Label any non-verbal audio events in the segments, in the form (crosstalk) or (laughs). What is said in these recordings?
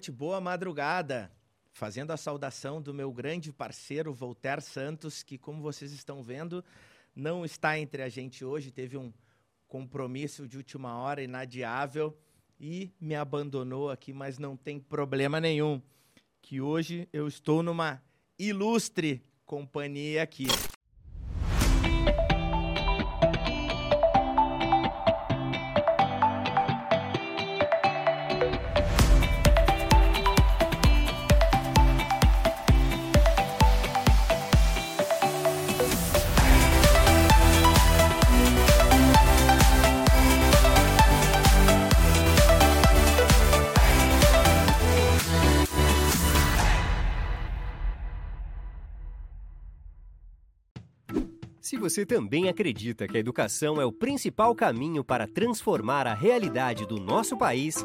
noite, boa madrugada. Fazendo a saudação do meu grande parceiro Voltaire Santos, que, como vocês estão vendo, não está entre a gente hoje, teve um compromisso de última hora inadiável e me abandonou aqui, mas não tem problema nenhum, que hoje eu estou numa ilustre companhia aqui. Você também acredita que a educação é o principal caminho para transformar a realidade do nosso país,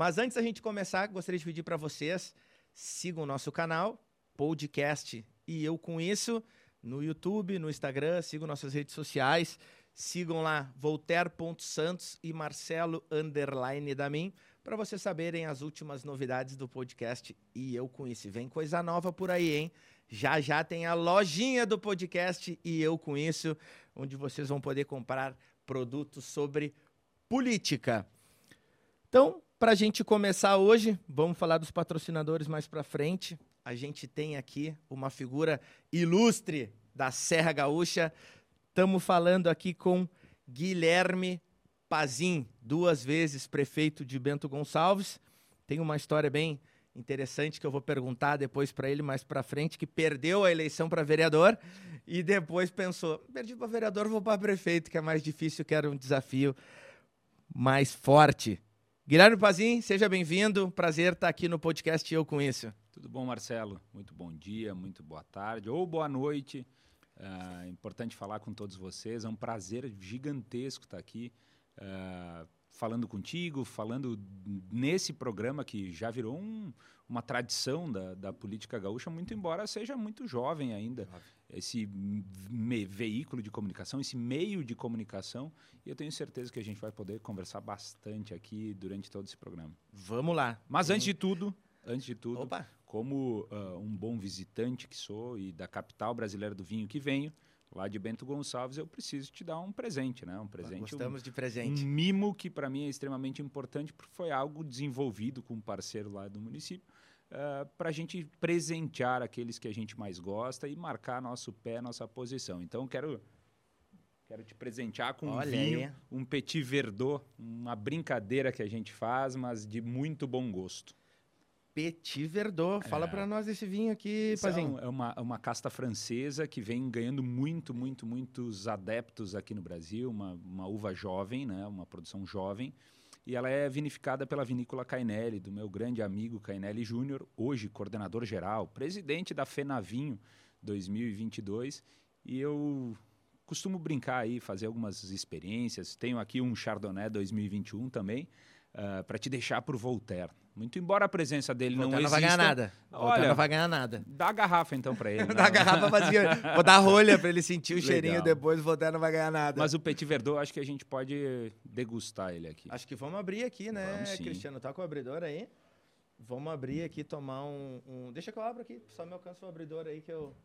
Mas antes da gente começar, gostaria de pedir para vocês sigam o nosso canal, podcast e eu com isso, no YouTube, no Instagram, sigam nossas redes sociais, sigam lá voltaire.santos e Marcelo underline da mim, para vocês saberem as últimas novidades do podcast e eu com isso. Vem coisa nova por aí, hein? Já já tem a lojinha do podcast e eu com isso, onde vocês vão poder comprar produtos sobre política. Então, para a gente começar hoje, vamos falar dos patrocinadores mais para frente. A gente tem aqui uma figura ilustre da Serra Gaúcha. Estamos falando aqui com Guilherme Pazin, duas vezes prefeito de Bento Gonçalves. Tem uma história bem interessante que eu vou perguntar depois para ele mais para frente, que perdeu a eleição para vereador e depois pensou, perdi para vereador, vou para prefeito, que é mais difícil, quero um desafio mais forte. Guilherme Pazin, seja bem-vindo. Prazer estar aqui no podcast Eu Com Isso. Tudo bom, Marcelo? Muito bom dia, muito boa tarde ou boa noite. É importante falar com todos vocês. É um prazer gigantesco estar aqui uh, falando contigo, falando nesse programa que já virou um, uma tradição da, da, política gaúcha, muito embora seja muito jovem ainda. Esse veículo de comunicação, esse meio de comunicação. E eu tenho certeza que a gente vai poder conversar bastante aqui durante todo esse programa. Vamos lá. Mas antes de tudo, antes de tudo, Opa. como uh, um bom visitante que sou e da capital brasileira do vinho que venho, lá de Bento Gonçalves, eu preciso te dar um presente, né? Um presente. Gostamos um, de presente. Um mimo que para mim é extremamente importante, porque foi algo desenvolvido com um parceiro lá do município. Uh, para a gente presentear aqueles que a gente mais gosta e marcar nosso pé, nossa posição. Então, quero quero te presentear com Olha um vinho, aí. um petit verdot, uma brincadeira que a gente faz, mas de muito bom gosto. Petit Verdot. Fala é. para nós desse vinho aqui, Pazinho. É uma, uma casta francesa que vem ganhando muito, muito, muitos adeptos aqui no Brasil. Uma, uma uva jovem, né? uma produção jovem. E ela é vinificada pela vinícola Cainelli, do meu grande amigo Cainelli Júnior, hoje coordenador geral, presidente da FENAVINHO 2022. E eu costumo brincar aí, fazer algumas experiências. Tenho aqui um Chardonnay 2021 também, uh, para te deixar por Voltaire. Muito embora a presença dele não exista... não vai ganhar nada. Olha, não vai ganhar nada. Dá a garrafa então para ele. (laughs) dá a garrafa vazia. Vou dar rolha para ele sentir o Legal. cheirinho depois, o Voltaire não vai ganhar nada. Mas o Petit Verdot, acho que a gente pode degustar ele aqui. Acho que vamos abrir aqui, né, Cristiano? Tá com o abridor aí? Vamos abrir aqui, tomar um, um... Deixa que eu abro aqui, só me alcança o abridor aí que eu,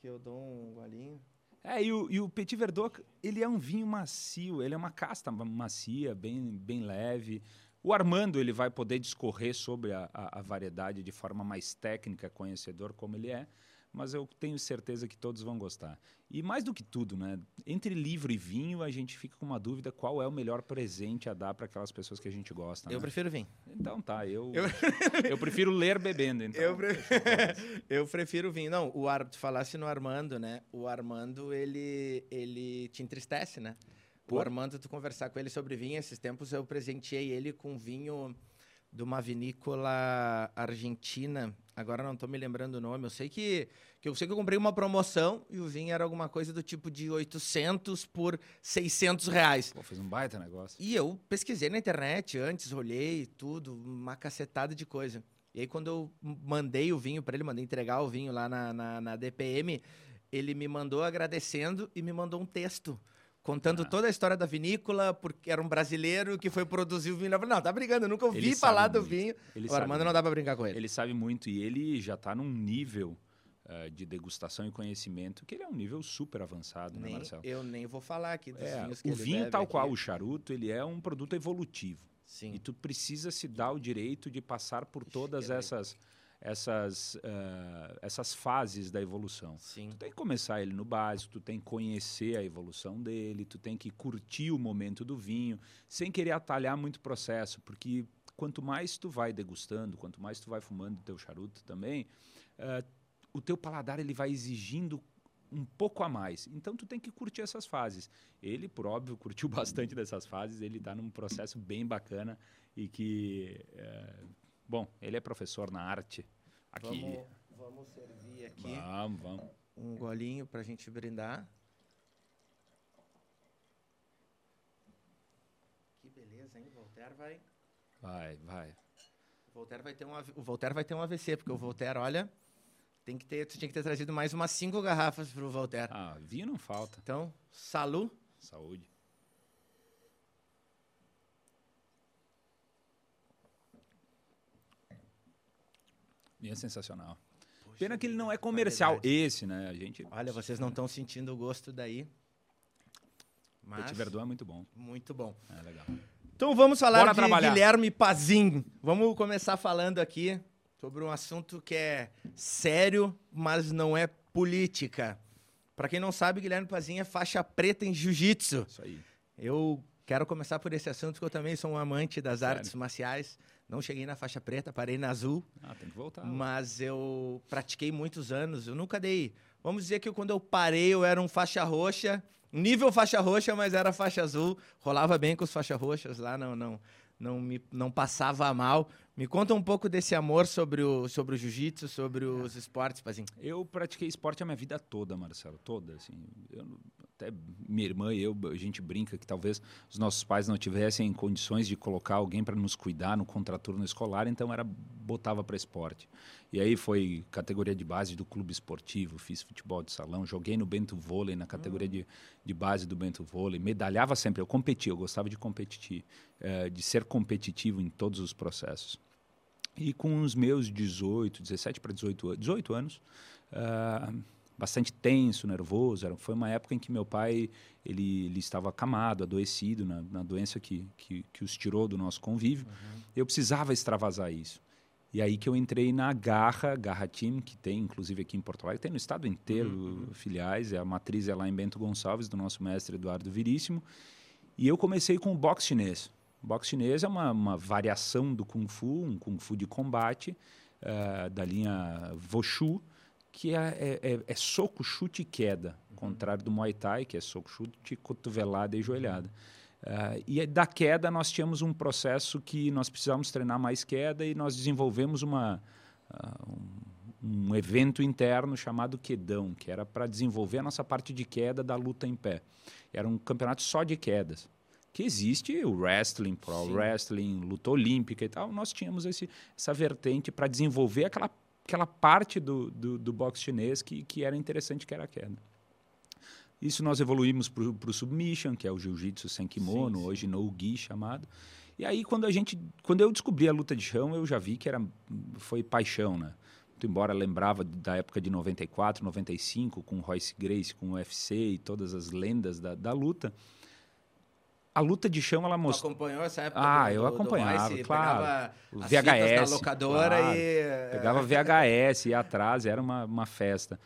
que eu dou um golinho. É, e o, e o Petit Verdot, ele é um vinho macio, ele é uma casta macia, bem, bem leve. O Armando ele vai poder discorrer sobre a, a, a, variedade de forma mais técnica, conhecedor como ele é, mas eu tenho certeza que todos vão gostar. E mais do que tudo, né? Entre livro e vinho, a gente fica com uma dúvida qual é o melhor presente a dar para aquelas pessoas que a gente gosta. Eu né? prefiro vinho. Então tá, eu, eu... (laughs) eu prefiro ler bebendo. Então. Eu, pre... (laughs) eu prefiro vinho. Não, o Ar... tu falasse no Armando, né? O Armando, ele, ele te entristece, né? Por? O Armando, tu conversar com ele sobre vinho, esses tempos eu presenteei ele com vinho de uma vinícola argentina. Agora não estou me lembrando o nome. Eu sei que, que eu sei que eu comprei uma promoção e o vinho era alguma coisa do tipo de 800 por 600 reais. Pô, fez um baita negócio. E eu pesquisei na internet antes, olhei tudo, uma cacetada de coisa. E aí quando eu mandei o vinho para ele, mandei entregar o vinho lá na, na, na DPM, ele me mandou agradecendo e me mandou um texto contando ah. toda a história da vinícola, porque era um brasileiro que foi produzir o vinho. Não, tá brincando, eu nunca ouvi ele falar do vinho. Ele o Armando não dá para brincar com ele. Ele sabe muito e ele já está num nível uh, de degustação e conhecimento que ele é um nível super avançado, né, nem, né, Marcelo? Eu nem vou falar aqui dos é, vinhos que O vinho, tal aqui. qual o charuto, ele é um produto evolutivo. Sim. E tu precisa se dar o direito de passar por todas essas essas, uh, essas fases da evolução. Sim. Tu tem que começar ele no básico, tu tem que conhecer a evolução dele, tu tem que curtir o momento do vinho, sem querer atalhar muito o processo, porque quanto mais tu vai degustando, quanto mais tu vai fumando o teu charuto também, uh, o teu paladar ele vai exigindo um pouco a mais. Então tu tem que curtir essas fases. Ele, por óbvio, (laughs) curtiu bastante dessas fases, ele está num processo bem bacana e que... Uh, Bom, ele é professor na arte. Aqui. Vamos, vamos servir aqui. Vamos, vamos. Um golinho para a gente brindar. Que beleza, hein? Voltaire vai. Vai, vai. O Voltaire vai ter um, o Voltaire vai ter um AVC, porque o Voltaire, olha, tem que ter, tu tinha que ter trazido mais umas cinco garrafas para o Voltaire. Ah, vinho não falta. Então, salu. Saúde. É sensacional. Poxa, Pena que ele não é comercial. Esse, né? A gente. Olha, vocês não estão sentindo o gosto daí. Mas... Petit é muito bom. Muito bom. É legal. Então vamos falar Bora de trabalhar. Guilherme Pazin. Vamos começar falando aqui sobre um assunto que é sério, mas não é política. Para quem não sabe, Guilherme Pazin é faixa preta em jiu-jitsu. Isso aí. Eu quero começar por esse assunto, porque eu também sou um amante das Sério? artes marciais. Não cheguei na faixa preta, parei na azul. Ah, tem que voltar. Mas eu pratiquei muitos anos. Eu nunca dei. Vamos dizer que quando eu parei, eu era um faixa roxa, nível faixa roxa, mas era faixa azul. Rolava bem com os faixas roxas lá, não, não, não me não passava mal. Me conta um pouco desse amor sobre o, sobre o jiu-jitsu, sobre os esportes, Pazinho. Eu pratiquei esporte a minha vida toda, Marcelo, toda. Assim, eu, até minha irmã e eu, a gente brinca que talvez os nossos pais não tivessem condições de colocar alguém para nos cuidar no contraturno escolar, então era botava para esporte. E aí foi categoria de base do clube esportivo, fiz futebol de salão, joguei no Bento Vôlei, na categoria de, de base do Bento Vôlei, medalhava sempre, eu competia, eu gostava de competir, é, de ser competitivo em todos os processos. E com os meus 18, 17 para 18, 18 anos, uh, bastante tenso, nervoso. Era, foi uma época em que meu pai ele, ele estava acamado, adoecido na, na doença que, que, que, os tirou do nosso convívio. Uhum. Eu precisava extravasar isso. E aí que eu entrei na Garra, Garra Team, que tem inclusive aqui em Porto Alegre, tem no estado inteiro uhum. filiais, é a matriz é lá em Bento Gonçalves, do nosso mestre Eduardo Viríssimo. E eu comecei com o boxe chinês. Boxe chinês é uma, uma variação do Kung Fu, um Kung Fu de combate, uh, da linha Wushu, que é, é, é, é, soco, chute e queda, uhum. contrário do Muay Thai, que é soco, chute, cotovelada e joelhada. Uh, e da queda nós tínhamos um processo que nós precisávamos treinar mais queda e nós desenvolvemos uma, uh, um, um, evento interno chamado Quedão, que era para desenvolver a nossa parte de queda da luta em pé. Era um campeonato só de quedas. Que existe o wrestling, pro Sim. wrestling, luta olímpica e tal. Nós tínhamos esse, essa vertente para desenvolver aquela aquela parte do, do, do boxe chinês que, que era interessante, que era a queda. Isso nós evoluímos para o submission, que é o jiu-jitsu sem kimono, sim, sim. hoje no gi chamado. E aí quando a gente, quando eu descobri a luta de chão, eu já vi que era foi paixão, né? Muito embora lembrava da época de 94, 95 com Royce Grace, com o UFC e todas as lendas da, da luta, a luta de chão, ela mostrou. acompanhou essa época? Ah, do- eu do- do acompanhava, Royce, claro. Pegava O as VHS, na locadora claro. e... Pegava VHS, ia atrás, era uma, uma festa.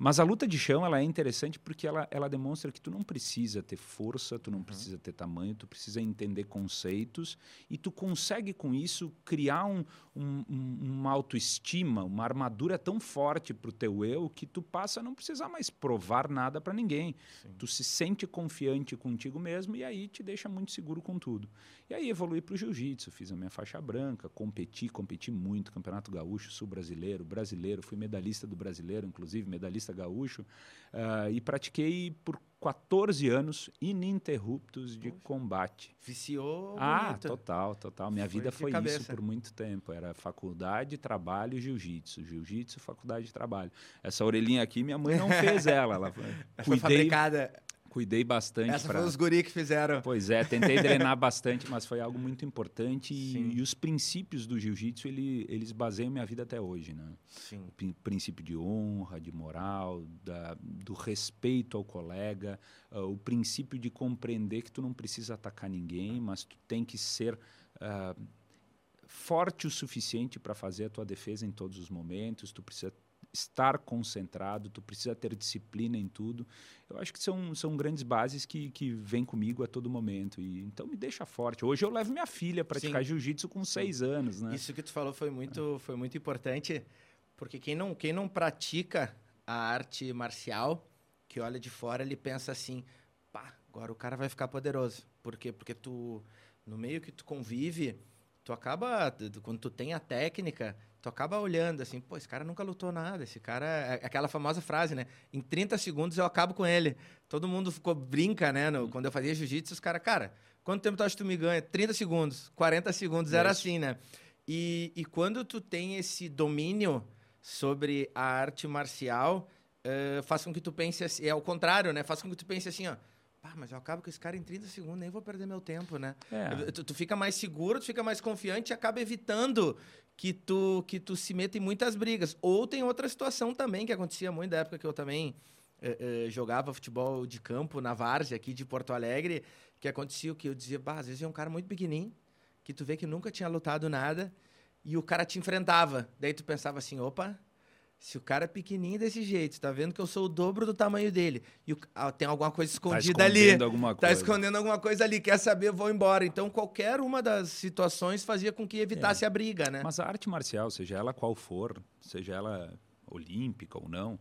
Mas a luta de chão ela é interessante porque ela, ela demonstra que tu não precisa ter força, tu não precisa ter tamanho, tu precisa entender conceitos e tu consegue com isso criar um, um- um- uma autoestima, uma armadura tão forte para o teu eu que tu passa a não precisar mais provar nada para ninguém. Tu se sente confiante contigo mesmo e aí te deixa muito seguro com tudo. E aí evolui para o jiu-jitsu, fiz a minha faixa branca, competi, competi muito, Campeonato Gaúcho, Sul Brasileiro, Brasileiro, fui medalhista do Brasileiro, inclusive, medalhista gaúcho, ah, e pratiquei por 14 anos ininterruptos de combate. Viciou Ah, bonito. total, total. Minha Foi vida foi isso cabeça. por muito tempo. Era faculdade, trabalho e jiu-jitsu. Jiu-jitsu, faculdade e trabalho. Essa orelhinha aqui, minha mãe não fez ela. Ela (laughs) cuidei, fabricada. Cuidei bastante Essa pra- foi os guri que fizeram. Pois é, tentei drenar (laughs) bastante, mas foi algo muito importante e, e os princípios do jiu-jitsu ele, eles baseiam minha vida até hoje, né? Sim. O prin- princípio de honra, de moral, da- do respeito ao colega, ah, o princípio de compreender que tu não precisa atacar ninguém, mas tu tem que ser ah, forte o suficiente para fazer a tua defesa em todos os momentos, tu precisa estar concentrado, tu precisa ter disciplina em tudo. Eu acho que são, são grandes bases que, que vêm comigo a todo momento. E, então me deixa forte. Hoje eu levo minha filha a praticar jiu-jitsu com seis anos, né? Isso que tu falou foi muito, foi muito importante, porque quem não, quem não pratica a arte marcial, que olha de fora, ele pensa assim, pá, agora o cara vai ficar poderoso. Por quê? Porque tu, no meio que tu convive, tu acaba, quando tu tem a técnica, tu acaba olhando assim, pô, esse cara nunca lutou nada, esse cara, é aquela famosa frase, né? Em 30 segundos eu acabo com ele. Todo mundo ficou, brinca, né? no- quando eu fazia jiu-jitsu, os caras, cara, quanto tempo tu acha que tu me ganha? 30 segundos, 40 segundos, era Isso. assim, né? E, e quando tu tem esse domínio sobre a arte marcial, eh, faz com que tu pense assim, é o contrário, né? Faz com que tu pense assim, ó, mas eu acabo com esse cara em 30 segundos, nem vou perder meu tempo, né? É. Tu, tu fica mais seguro, tu fica mais confiante e acaba evitando que tu, que tu se meta em muitas brigas. Ou tem outra situação também que acontecia muito da época que eu também eh, eh, jogava futebol de campo na Várzea aqui de Porto Alegre, que acontecia o que eu dizia, bah, às vezes é um cara muito pequenininho, que tu vê que nunca tinha lutado nada, e o cara te enfrentava. Daí tu pensava assim, opa, se o cara é pequenininho desse jeito, tá vendo que eu sou o dobro do tamanho dele, e o- ah, tem alguma coisa Tá escondida ali. escondendo alguma Tá coisa. escondendo alguma coisa ali, quer saber, vou embora. Então, qualquer uma das situações fazia com que evitasse a briga, né? Mas a arte marcial, seja ela qual for, seja ela olímpica ou não,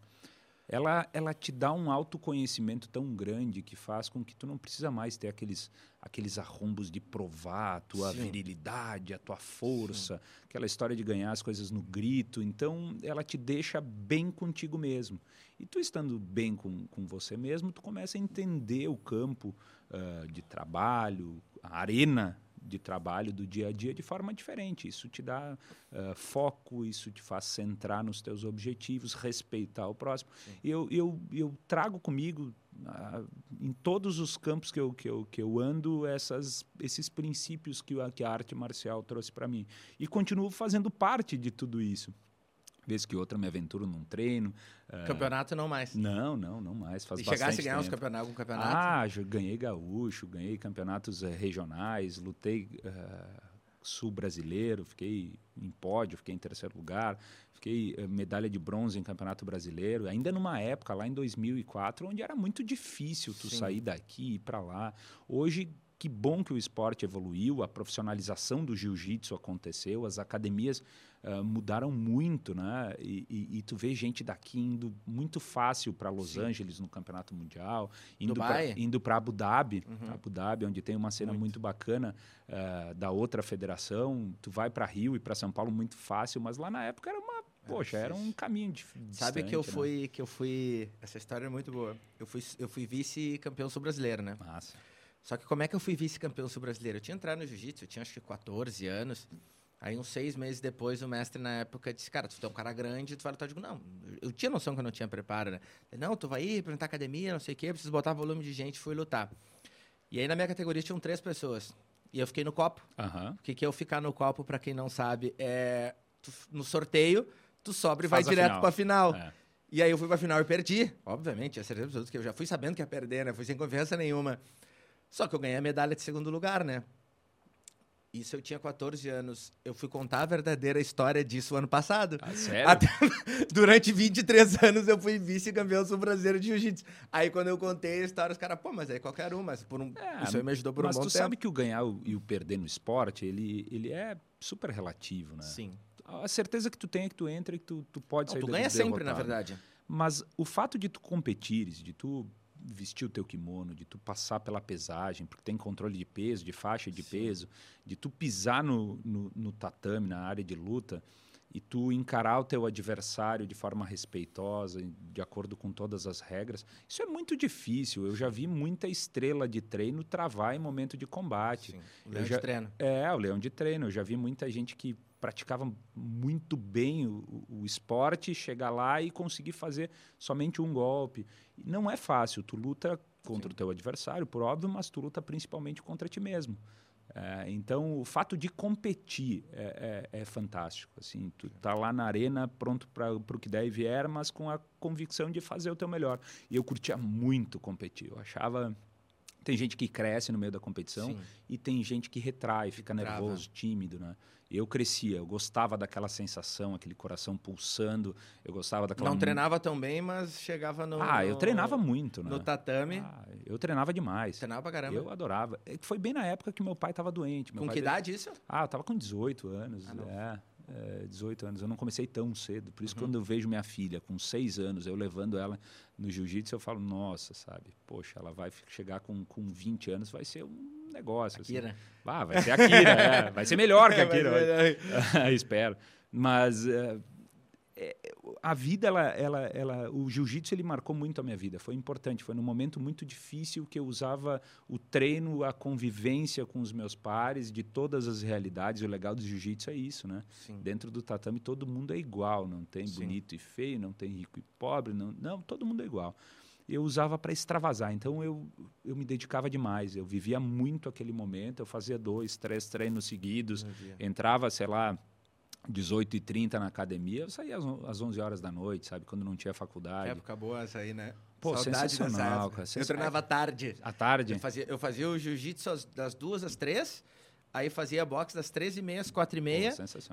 ela, ela te dá um autoconhecimento tão grande que faz com que tu não precisa mais ter aqueles, aqueles arrombos de provar a tua Sim. virilidade, a tua força, aquela história de ganhar as coisas no grito. Então, ela te deixa bem contigo mesmo. E tu estando bem com, com você mesmo, tu começa a entender o campo ah, de trabalho, a arena de trabalho do dia a dia de forma diferente. Isso te dá ah, foco, isso te faz centrar nos teus objetivos, respeitar o próximo. Eu, eu, eu trago comigo, ah, em todos os campos que eu, que eu, que eu ando, essas, esses princípios que, a- que a arte marcial trouxe para mim. E continuo fazendo parte de tudo isso. Vez que outra me aventuro num treino. ah, Campeonato não mais. não, não, não mais. Faz e chegasse a ganhar uns tempo. campeonatos, algum campeonato? Ah, ganhei gaúcho, ganhei campeonatos eh, regionais, lutei eh, sul brasileiro, fiquei em pódio, fiquei em terceiro lugar, fiquei eh, medalha de bronze em campeonato brasileiro, ainda numa época lá em 2004, onde era muito difícil tu Sim. sair daqui e ir para lá. Hoje que bom que o esporte evoluiu, a profissionalização do jiu-jitsu aconteceu, as academias ah, mudaram muito, né? E, e- e tu vê gente daqui indo muito fácil para Los Sim. Angeles no Campeonato Mundial, indo para Abu Dhabi, Uhum. Abu Dhabi, onde tem uma cena Muito. muito, bacana ah, da outra federação. Tu vai para Rio e para São Paulo muito fácil, mas lá na época era uma, poxa, era um difícil. caminho dif- Sabe que eu né? fui, que eu fui, essa história é muito boa. Eu fui, eu fui vice-campeão sul-brasileiro, né? Massa. Só que como é que eu fui vice-campeão sul-brasileiro? Eu tinha entrado no jiu-jitsu, eu tinha acho que 14 anos. Aí uns seis meses depois, o mestre na época disse, cara, tu é um cara grande, tu vai lutar. Eu digo, não, eu tinha noção que eu não tinha preparo, né? Não, tu vai ir, representar academia, não sei o quê, preciso botar volume de gente, fui lutar. E aí na minha categoria tinham três pessoas. E eu fiquei no copo. Aham. O que, que é eu ficar no copo, pra quem não sabe, é... tu- no sorteio, tu sobra e vai Faz a direto final. pra final. É. E aí eu fui pra final e perdi. Obviamente, tinha certeza absoluta que eu já fui sabendo que ia perder, né? Fui sem confiança nenhuma. Só que eu ganhei a medalha de segundo lugar, né? Isso eu tinha 14 anos. Eu fui contar a verdadeira história disso ano passado. Ah, sério? Até- (laughs) durante 23 anos eu fui vice-campeão sul-brasileiro de jiu-jitsu. Aí quando eu contei a história, os caras, pô, mas aí qualquer um, mas por um, É, isso aí me ajudou por Mas um bom tu tempo. sabe que o ganhar e o perder no esporte, ele, ele é super relativo, né? Sim. A certeza que tu tem é que tu entra e que tu, tu pode Não, sair tu ganha sempre, na derrotado. verdade. Mas o fato de tu competires, de tu vestir o teu kimono, de tu passar pela pesagem, porque tem controle de peso, de faixa de Sim. peso, de tu pisar no, no, no tatame, na área de luta, e tu encarar o teu adversário de forma respeitosa, de acordo com todas as regras, isso é muito difícil. Eu já vi muita estrela de treino travar em momento de combate. Sim. O leão de já- treino. É, o leão de treino. Eu já vi muita gente que praticava muito bem o, o- esporte, chegar lá e conseguir fazer somente um golpe. Não é fácil. Tu luta contra o teu adversário, por óbvio, mas tu luta principalmente contra ti mesmo. É, então, o fato de competir é, é- é fantástico. Assim, tu tá lá na arena pronto para o que der e vier, mas com a convicção de fazer o teu melhor. E eu curtia muito competir. Eu achava tem gente que cresce no meio da competição Sim. e tem gente que retrai, fica Trava. nervoso, tímido, né? Eu crescia, eu gostava daquela sensação, aquele coração pulsando, eu gostava daquela... Não treinava tão bem, mas chegava no. Ah, eu treinava muito, né? No tatame. Ah, eu treinava demais. Treinava pra caramba. Eu adorava. É Foi bem na época que meu pai estava doente. Meu Com que veio- idade isso? Ah, eu tava com 18 anos. Ah, é, é, 18 anos. Eu não comecei tão cedo. Por isso, Uhum. quando eu vejo minha filha com 6 anos, eu levando ela no jiu-jitsu, eu falo, nossa, sabe? Poxa, ela vai chegar com, com 20 anos, vai ser um negócio. assim. Akira. Ah, vai ser a Kira, é, (laughs) vai ser melhor que É, mas- Kira. vai- (laughs) Espero. Mas é, é, a vida, ela, ela, ela, o jiu-jitsu, ele marcou muito a minha vida. Foi importante. Foi num momento muito difícil que eu usava o treino, a convivência com os meus pares, de todas as realidades. O legal do jiu-jitsu é isso, né? Sim. Dentro do tatame, todo mundo é igual. Não tem Sim. bonito e feio, não tem rico e pobre. Não, não todo mundo é igual. Eu usava para extravasar, então eu, eu me dedicava demais. Eu vivia muito aquele momento. Eu fazia dois, três treinos seguidos entrava, sei lá, 18h30 na academia, eu saía às on- às 11 horas da noite, sabe? Quando não tinha faculdade. época boa essa aí, né? Pô, Saudade sensacional, cara, Eu sensa- treinava à tarde. À tarde. Eu fazia, eu fazia o jiu-jitsu das duas às três, aí fazia boxe das três e meia às quatro e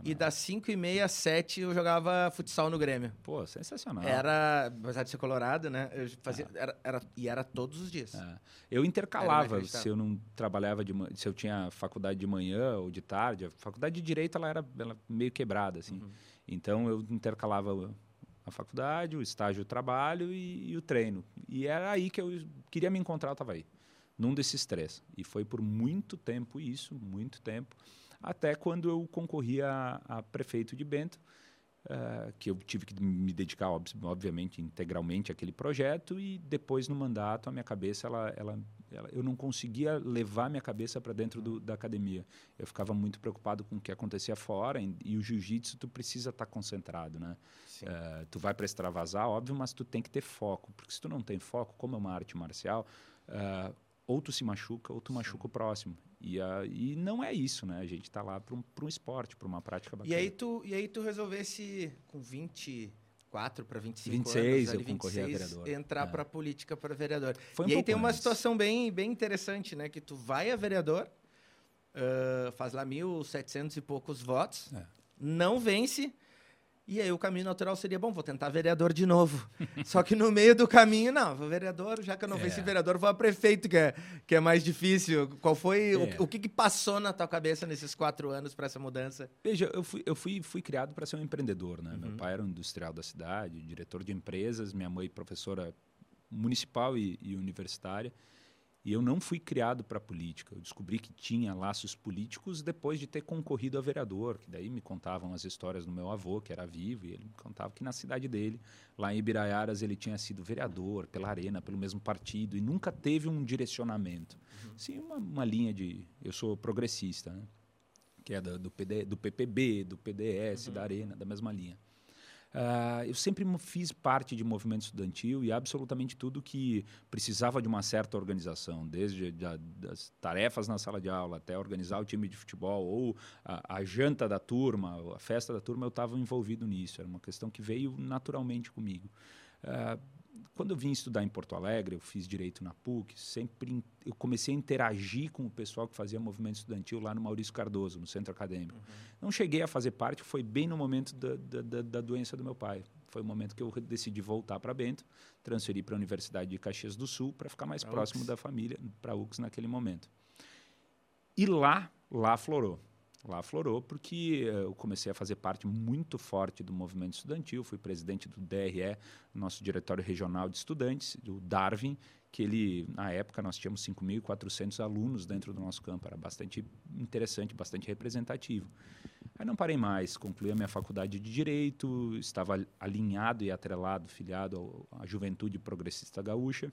e das cinco e meia às sete eu jogava futsal no Grêmio. Pô, sensacional. Era, apesar de ser colorado, né? Eu fazia, era, era, e era todos os dias. É. Eu intercalava, se eu não trabalhava de se eu tinha faculdade de manhã ou de tarde. A faculdade de direito ela era ela meio quebrada assim. Uhum. Então eu intercalava a faculdade, o estágio, o trabalho e, e o treino. E era aí que eu queria me encontrar, eu estava aí, num desses três. E foi por muito tempo isso, muito tempo, até quando eu concorri a, a prefeito de Bento, eh, que eu tive que me dedicar, ob- obviamente, integralmente àquele projeto. E depois, no mandato, a minha cabeça, ela, ela, ela- eu não conseguia levar minha cabeça para dentro do- da academia. Eu ficava muito preocupado com o que acontecia fora. E, e o jiu-jitsu, tu precisa estar concentrado, né? Eh, tu vai para extravasar, óbvio, mas tu tem que ter foco. Porque se tu não tem foco, como é uma arte marcial, eh, ou tu se machuca ou tu machuca o próximo. E, ah, e não é isso, né? A gente está lá para um, pra um esporte, para uma prática E bacana. aí tu, e aí tu resolvesse com 24 para 25 26 anos, eu ali, a 26, vereador. entrar É. para política para vereador. Foi um e aí tem uma antes. situação bem, bem interessante, né? Que tu vai a vereador, ah, faz lá 1.700 e poucos votos, É. não vence, e aí o caminho natural seria, bom, vou tentar vereador de novo. (laughs) Só que no meio do caminho, não, vou vereador, já que eu não É. venci vereador, vou a prefeito, que é, que é mais difícil. Qual foi, É. o, o que, que passou na tua cabeça nesses quatro anos para essa mudança? Veja, eu fui, eu fui, fui criado para ser um empreendedor, né? Uhum. Meu pai era um industrial da cidade, diretor de empresas, minha mãe professora municipal e, e universitária. E eu não fui criado para política. Eu descobri que tinha laços políticos depois de ter concorrido a vereador, que daí me contavam as histórias do meu avô, que era vivo, e ele me contava que na cidade dele, lá em Ibiraiaras, ele tinha sido vereador pela Arena, pelo mesmo partido, e nunca teve um direcionamento. Sim, uma, uma linha de... Eu sou progressista, né? que é do, do, PD, do PPB, do PDS, da Arena, da mesma linha. Ah, eu sempre fiz parte de movimento estudantil e absolutamente tudo que precisava de uma certa organização, desde da- das tarefas na sala de aula até organizar o time de futebol ou a, a janta da turma, a festa da turma, eu estava envolvido nisso. Era uma questão que veio naturalmente comigo. Ah, quando eu vim estudar em Porto Alegre, eu fiz direito na PUC, sempre eu comecei a interagir com o pessoal que fazia movimento estudantil lá no Maurício Cardoso, no centro acadêmico. Uhum. Não cheguei a fazer parte, foi bem no momento da, da, da doença do meu pai. Foi o momento que eu decidi voltar para Bento, transferir para a Universidade de Caxias do Sul para ficar mais pra próximo UX. da família, para a UX naquele momento. E lá, lá florou. Lá florou porque eh, eu comecei a fazer parte muito forte do movimento estudantil, fui presidente do DRE, nosso diretório regional de estudantes, do Darwin, que ele, na época, nós tínhamos 5.400 alunos dentro do nosso campo, era bastante interessante, bastante representativo. Aí não parei mais, concluí a minha faculdade de Direito, estava alinhado e atrelado, filiado à Juventude Progressista Gaúcha,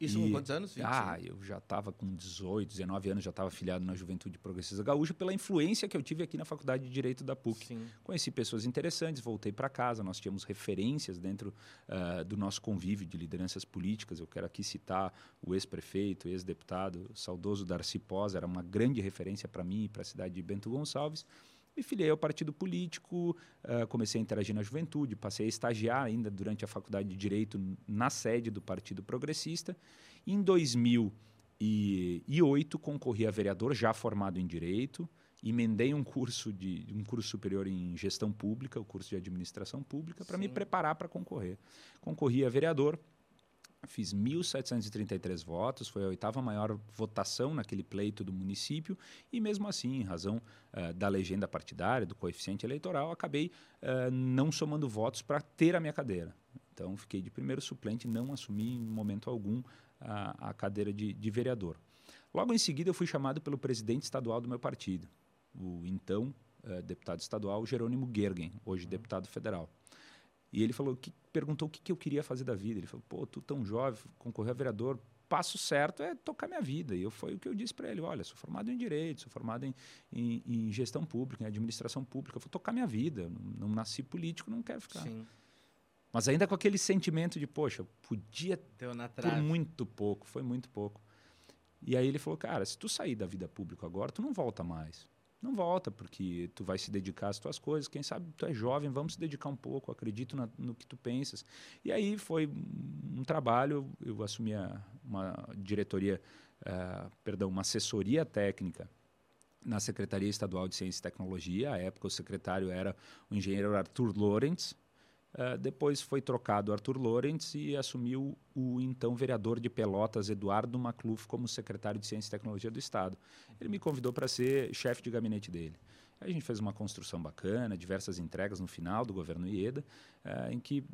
isso e, com quantos anos? 20? Ah, eu já estava com 18, 19 anos, já estava afiliado na Juventude Progressista Gaúcha pela influência que eu tive aqui na Faculdade de Direito da PUC. Sim. Conheci pessoas interessantes, voltei para casa, nós tínhamos referências dentro uh, do nosso convívio de lideranças políticas. Eu quero aqui citar o ex-prefeito, ex-deputado, saudoso Darcy Pós, era uma grande referência para mim e para a cidade de Bento Gonçalves me filiei ao partido político, uh, comecei a interagir na juventude, passei a estagiar ainda durante a faculdade de Direito na sede do Partido Progressista. Em 2008, concorri a vereador, já formado em Direito, emendei um curso, de, um curso superior em Gestão Pública, o curso de Administração Pública, para me preparar para concorrer. Concorri a vereador, Fiz 1.733 votos, foi a oitava maior votação naquele pleito do município, e mesmo assim, em razão uh, da legenda partidária, do coeficiente eleitoral, acabei uh, não somando votos para ter a minha cadeira. Então, fiquei de primeiro suplente, não assumi em momento algum a, a cadeira de, de vereador. Logo em seguida, eu fui chamado pelo presidente estadual do meu partido, o então uh, deputado estadual Jerônimo Gergen, hoje uhum. deputado federal. E ele falou que perguntou o que, que eu queria fazer da vida. Ele falou: "Pô, tu tão jovem, concorrer a vereador, passo certo é tocar minha vida". E eu foi o que eu disse para ele: "Olha, sou formado em direito, sou formado em, em, em, gestão pública, em administração pública, eu vou tocar minha vida. Não, não nasci político, não quero ficar". Sim. Mas ainda com aquele sentimento de, poxa, podia Teu na trave. por muito pouco, foi muito pouco. E aí ele falou: "Cara, se tu sair da vida pública agora, tu não volta mais" não volta, porque tu vai se dedicar às tuas coisas. Quem sabe tu é jovem, vamos se dedicar um pouco, acredito na, no que tu pensas. E aí foi um trabalho, eu assumi uma diretoria, uh, perdão, uma assessoria técnica na Secretaria Estadual de Ciência e Tecnologia. À época o secretário era o engenheiro Arthur Lorentz, Uh, depois foi trocado Arthur Lorentz e assumiu o então vereador de Pelotas, Eduardo Macluf, como secretário de Ciência e Tecnologia do Estado. Ele me convidou para ser chefe de gabinete dele. a gente fez uma construção bacana, diversas entregas no final do governo Ieda, uh, em que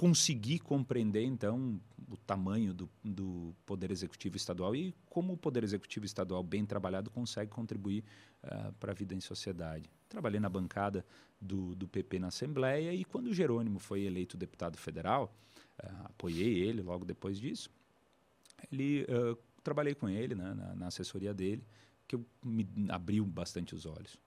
consegui compreender, então, o tamanho do, do, Poder Executivo Estadual e como o Poder Executivo Estadual, bem trabalhado, consegue contribuir uh, para a vida em sociedade. Trabalhei na bancada do, do PP na Assembleia e quando o Jerônimo foi eleito deputado federal, uh, apoiei ele logo depois disso, ele, uh, trabalhei com ele né, na, na assessoria dele, que me abriu bastante os olhos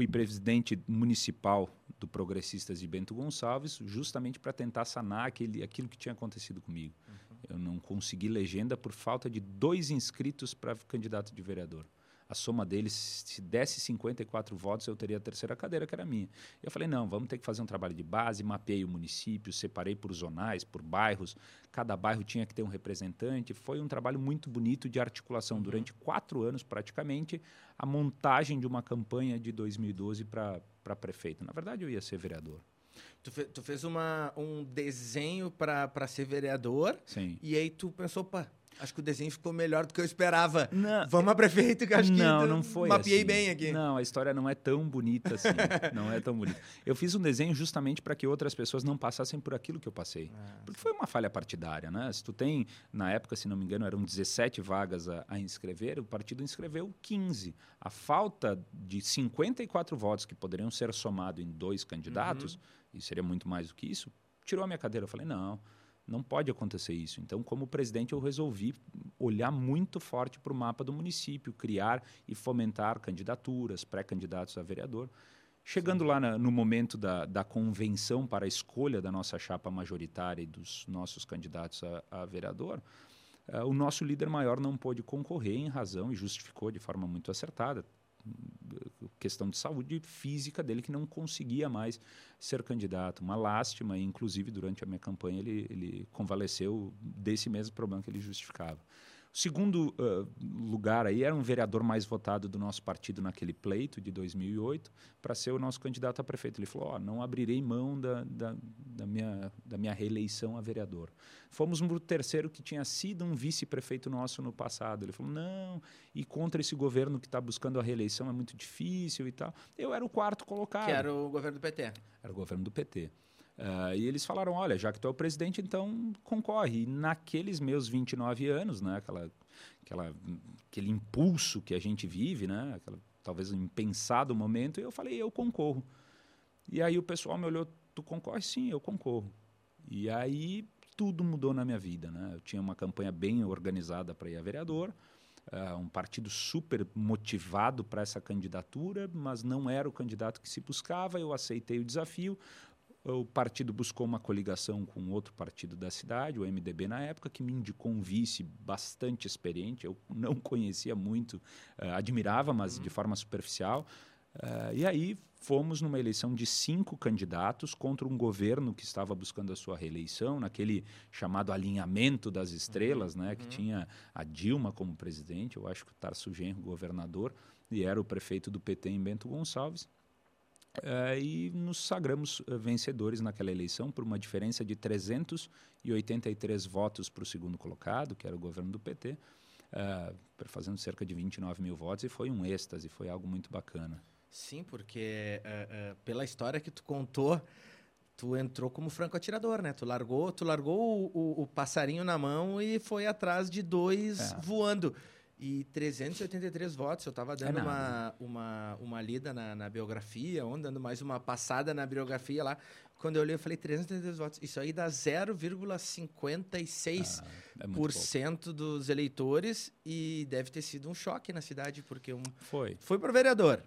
fui presidente municipal do Progressistas de Bento Gonçalves, justamente para tentar sanar aquele, aquilo que tinha acontecido comigo. Uhum. Eu não consegui legenda por falta de dois inscritos para candidato de vereador a soma deles, se desse 54 votos, eu teria a terceira cadeira, que era minha. Eu falei, não, vamos ter que fazer um trabalho de base, mapeei o município, separei por zonais, por bairros, cada bairro tinha que ter um representante. Foi um trabalho muito bonito de articulação uhum. durante quatro anos, praticamente, a montagem de uma campanha de 2012 para prefeito. Na verdade, eu ia ser vereador. Tu, fe, tu fez uma, um desenho para ser vereador. Sim. E aí tu pensou, pá, Acho que o desenho ficou melhor do que eu esperava. Não, Vamos a prefeito, que acho não, que não foi mapeei assim. bem aqui. Não, a história não é tão bonita assim. (laughs) não é tão bonita. Eu fiz um desenho justamente para que outras pessoas não passassem por aquilo que eu passei. Ah, Porque foi uma falha partidária, né? Se tu tem, na época, se não me engano, eram 17 vagas a, a inscrever, o partido inscreveu 15. A falta de 54 votos que poderiam ser somados em dois candidatos, uhum. e seria muito mais do que isso, tirou a minha cadeira. Eu falei, não não pode acontecer isso. Então, como presidente, eu resolvi olhar muito forte para o mapa do município, criar e fomentar candidaturas, pré-candidatos a vereador. Chegando Sim. lá na, no momento da, da, convenção para a escolha da nossa chapa majoritária e dos nossos candidatos a, a vereador, uh, o nosso líder maior não pôde concorrer em razão e justificou de forma muito acertada. Questão de saúde física dele que não conseguia mais ser candidato. Uma lástima, inclusive durante a minha campanha ele, ele convalesceu desse mesmo problema que ele justificava. O segundo uh, lugar aí era um vereador mais votado do nosso partido naquele pleito de 2008 para ser o nosso candidato a prefeito. Ele falou: oh, não abrirei mão da, da, da, minha, da minha reeleição a vereador. Fomos no terceiro que tinha sido um vice-prefeito nosso no passado. Ele falou: não, e contra esse governo que está buscando a reeleição é muito difícil e tal. Eu era o quarto colocado. Que era o governo do PT. Era o governo do PT. Uh, e eles falaram: olha, já que tu é o presidente, então concorre. E naqueles meus 29 anos, né, aquela, aquela, aquele impulso que a gente vive, né, aquela, talvez um impensado momento, eu falei: eu concorro. E aí o pessoal me olhou: tu concorre? Sim, eu concorro. E aí tudo mudou na minha vida. Né? Eu tinha uma campanha bem organizada para ir a vereador. Uh, um partido super motivado para essa candidatura, mas não era o candidato que se buscava. Eu aceitei o desafio o partido buscou uma coligação com outro partido da cidade, o MDB na época, que me indicou um vice bastante experiente. Eu não conhecia muito, uh, admirava, mas uhum. de forma superficial. Uh, e aí fomos numa eleição de cinco candidatos contra um governo que estava buscando a sua reeleição, naquele chamado alinhamento das estrelas, uhum. né, que uhum. tinha a Dilma como presidente, eu acho que o Tarso Genro governador, e era o prefeito do PT em Bento Gonçalves. Uh, e nos sagramos uh, vencedores naquela eleição por uma diferença de 383 votos para o segundo colocado, que era o governo do PT, uh, eh, fazendo cerca de 29 mil votos, e foi um êxtase, foi algo muito bacana. Sim, porque pela história que tu contou, tu entrou como franco atirador, né? Tu largou, tu largou o, o, o passarinho na mão e foi atrás de dois é. voando. E 383 votos. Eu estava dando é uma, uma, uma lida na, na biografia, ou dando mais uma passada na biografia lá. Quando eu olhei, eu falei 383 votos. Isso aí dá 0,56% ah, é dos eleitores e deve ter sido um choque na cidade, porque um, foi. Foi para vereador,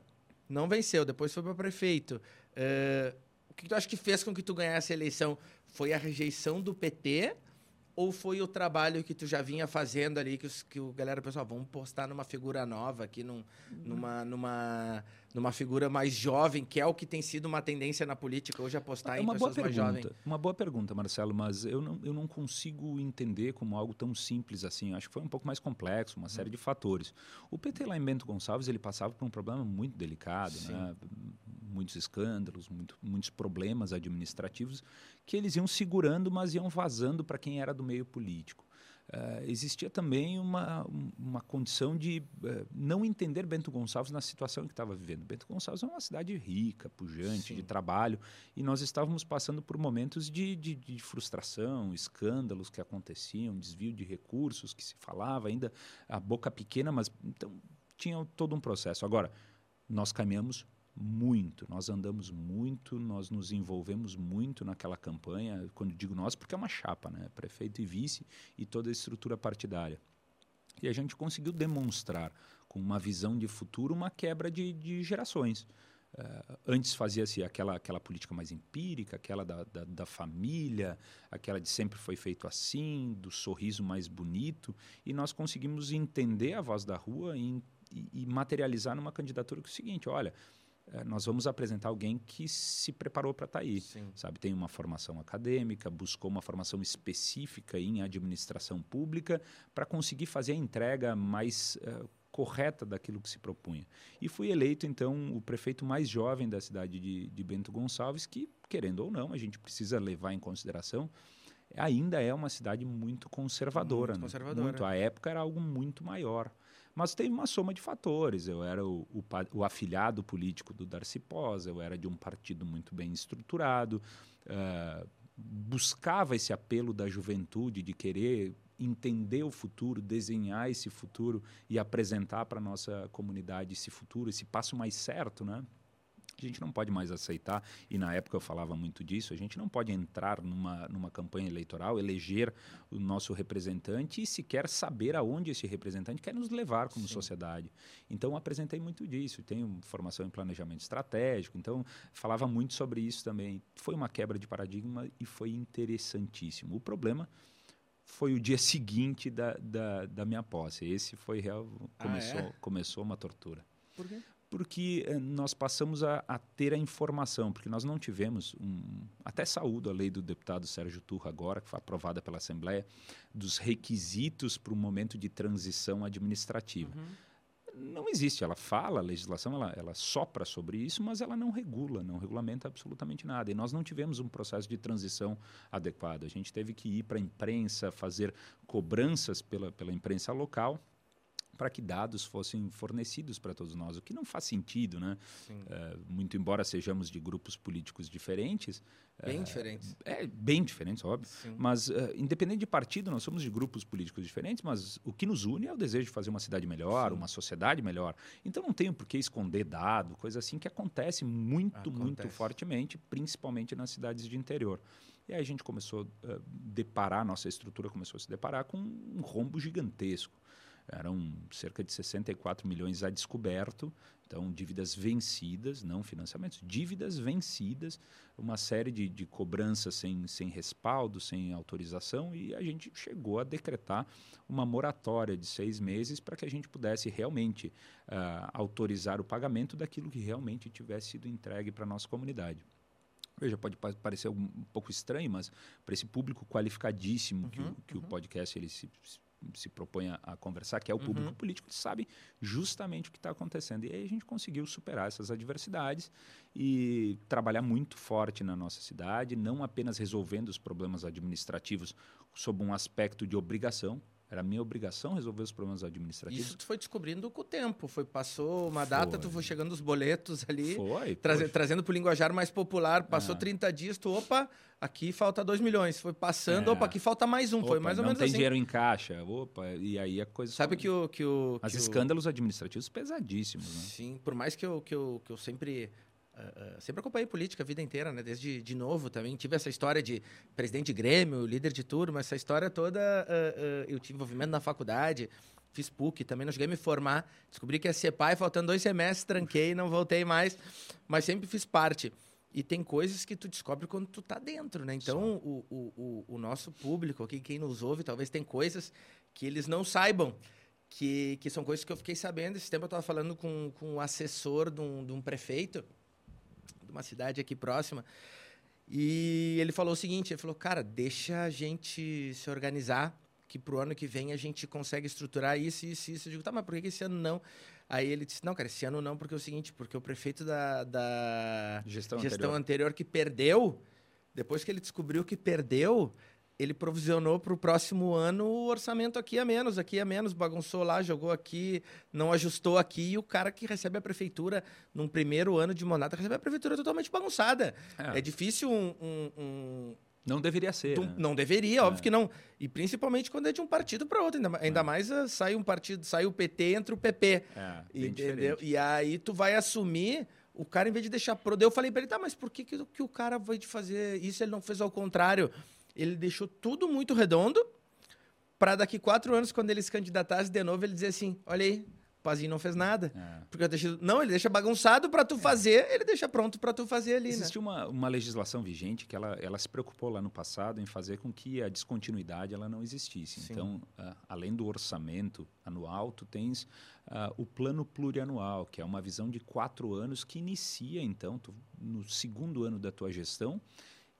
não venceu, depois foi para prefeito. Uh, o que tu acha que fez com que tu ganhasse a eleição? Foi a rejeição do PT ou foi o trabalho que tu já vinha fazendo ali, que, os, que o galera pessoal, vamos postar numa figura nova aqui, num, numa, numa, numa figura mais jovem, que é o que tem sido uma tendência na política hoje, apostar é em pessoas mais jovens? Uma boa pergunta, Marcelo, mas eu não, eu não consigo entender como algo tão simples assim. Acho que foi um pouco mais complexo, uma série hum. de fatores. O PT lá em Bento Gonçalves, ele passava por um problema muito delicado, né? muitos escândalos, muito, muitos problemas administrativos que eles iam segurando, mas iam vazando para quem era do meio político. Uh, existia também uma, uma condição de uh, não entender Bento Gonçalves na situação que estava vivendo. Bento Gonçalves é uma cidade rica, pujante, Sim. de trabalho, e nós estávamos passando por momentos de, de, de, frustração, escândalos que aconteciam, desvio de recursos que se falava, ainda a boca pequena, mas então tinha todo um processo. Agora, nós caminhamos muito, nós andamos muito, nós nos envolvemos muito naquela campanha, quando digo nós, porque é uma chapa, né? Prefeito e vice e toda a estrutura partidária. E a gente conseguiu demonstrar, com uma visão de futuro, uma quebra de, de gerações. Uh, antes fazia-se aquela, aquela política mais empírica, aquela da, da, da, família, aquela de sempre foi feito assim, do sorriso mais bonito, e nós conseguimos entender a voz da rua e, e, e materializar numa candidatura que é o seguinte: olha, nós vamos apresentar alguém que se preparou para estar tá aí, Sim. sabe? Tem uma formação acadêmica, buscou uma formação específica em administração pública para conseguir fazer a entrega mais uh, correta daquilo que se propunha. E fui eleito, então, o prefeito mais jovem da cidade de, de Bento Gonçalves, que, querendo ou não, a gente precisa levar em consideração, ainda é uma cidade muito conservadora. Muito né? conservadora. Muito. A época era algo muito maior. Mas teve uma soma de fatores. Eu era o, o, o afilhado político do Darcy Pós, eu era de um partido muito bem estruturado, uh, buscava esse apelo da juventude de querer entender o futuro, desenhar esse futuro e apresentar para a nossa comunidade esse futuro, esse passo mais certo, né? A gente não pode mais aceitar, e na época eu falava muito disso, a gente não pode entrar numa, numa campanha eleitoral, eleger o nosso representante e sequer saber aonde esse representante quer nos levar como Sim. sociedade. Então apresentei muito disso, tenho formação em planejamento estratégico, então falava muito sobre isso também. Foi uma quebra de paradigma e foi interessantíssimo. O problema foi o dia (laughs) seguinte da, da, da minha posse. Esse foi real, começou, ah, é? começou uma tortura. Por quê? Porque eh, nós passamos a, a, ter a informação, porque nós não tivemos, um, até saúdo a lei do deputado Sérgio Turra agora, que foi aprovada pela Assembleia, dos requisitos para o momento de transição administrativa. Uhum. Não existe, ela fala, a legislação ela, ela sopra sobre isso, mas ela não regula, não regulamenta absolutamente nada. E nós não tivemos um processo de transição adequado. A gente teve que ir para a imprensa, fazer cobranças pela, pela imprensa local, para que dados fossem fornecidos para todos nós, o que não faz sentido, né? É, muito embora sejamos de grupos políticos diferentes. Bem é, diferentes. É, bem diferentes, óbvio. Sim. Mas, uh, independente de partido, nós somos de grupos políticos diferentes, mas o que nos une é o desejo de fazer uma cidade melhor, Sim. uma sociedade melhor. Então, não tenho por que esconder dado, coisa assim que acontece muito, acontece. muito fortemente, principalmente nas cidades de interior. E aí a gente começou a uh, deparar, nossa estrutura começou a se deparar com um rombo gigantesco eram cerca de 64 milhões a descoberto, então dívidas vencidas, não financiamentos, dívidas vencidas, uma série de, de cobranças sem, sem respaldo, sem autorização, e a gente chegou a decretar uma moratória de seis meses para que a gente pudesse realmente uh, autorizar o pagamento daquilo que realmente tivesse sido entregue para a nossa comunidade. Veja, pode parecer um pouco estranho, mas para esse público qualificadíssimo uhum, que, o, que uhum. o podcast ele se, se propõe a, a conversar, que é o uhum. público político, eles sabem justamente o que está acontecendo. E aí a gente conseguiu superar essas adversidades e trabalhar muito forte na nossa cidade, não apenas resolvendo os problemas administrativos sob um aspecto de obrigação, era minha obrigação resolver os problemas administrativos. Isso tu foi descobrindo com o tempo. Foi, passou uma data, foi. tu foi chegando os boletos ali. Foi. Traze, trazendo para o linguajar mais popular. Passou é. 30 dias, tu, opa, aqui falta 2 milhões. Foi passando, é. opa, aqui falta mais um. Opa, foi mais ou menos assim. Não tem dinheiro em caixa. Opa, e aí a coisa... Sabe que o... Que o Mas escândalos o... administrativos pesadíssimos, né? Sim, por mais que eu, que eu, que eu sempre Uh, sempre acompanhei política a vida inteira, né? Desde de novo também. Tive essa história de presidente de Grêmio, líder de turma, essa história toda. Uh, eu tive envolvimento na faculdade, fiz PUC, também não cheguei a me formar. Descobri que ia ser pai, faltando dois semestres, tranquei, não voltei mais. Mas sempre fiz parte. E tem coisas que tu descobre quando tu tá dentro, né? Então, o, o, o, o, nosso público aqui, quem nos ouve, talvez tem coisas que eles não saibam. Que, que são coisas que eu fiquei sabendo. Esse tempo eu estava falando com, com o assessor de um, de um prefeito uma cidade aqui próxima. E ele falou o seguinte: ele falou, cara, deixa a gente se organizar, que pro ano que vem a gente consegue estruturar isso, isso, isso. Eu digo, tá, mas por que esse ano não? Aí ele disse, não, cara, esse ano não, porque é o seguinte, porque o prefeito da, da gestão, gestão anterior. anterior que perdeu, depois que ele descobriu que perdeu, ele provisionou para o próximo ano o orçamento aqui a menos, aqui a menos, bagunçou lá, jogou aqui, não ajustou aqui, e o cara que recebe a prefeitura num primeiro ano de mandato recebe a prefeitura totalmente bagunçada. É, é difícil um, um, um... Não deveria ser. né? Não deveria, é. óbvio que não. E principalmente quando é de um partido para outro. Ainda, ainda é. mais uh, sai um partido, sai o PT, entra o PP. É, entendeu? E aí tu vai assumir o cara, em vez de deixar pro. Eu falei para ele, tá, mas por que, que, que o cara vai te fazer isso? Ele não fez ao contrário. Ele deixou tudo muito redondo para daqui quatro anos, quando ele se candidatasse de novo, ele dizer assim: olha aí, o Pazinho não fez nada. É. Porque eu deixei... Não, ele deixa bagunçado para tu é. fazer, ele deixa pronto para tu fazer ali. Existe né? uma, uma legislação vigente que ela, ela se preocupou lá no passado em fazer com que a descontinuidade ela não existisse. Sim. Então, uh, além do orçamento anual, tu tens uh, o plano plurianual, que é uma visão de quatro anos que inicia, então, tu, no segundo ano da tua gestão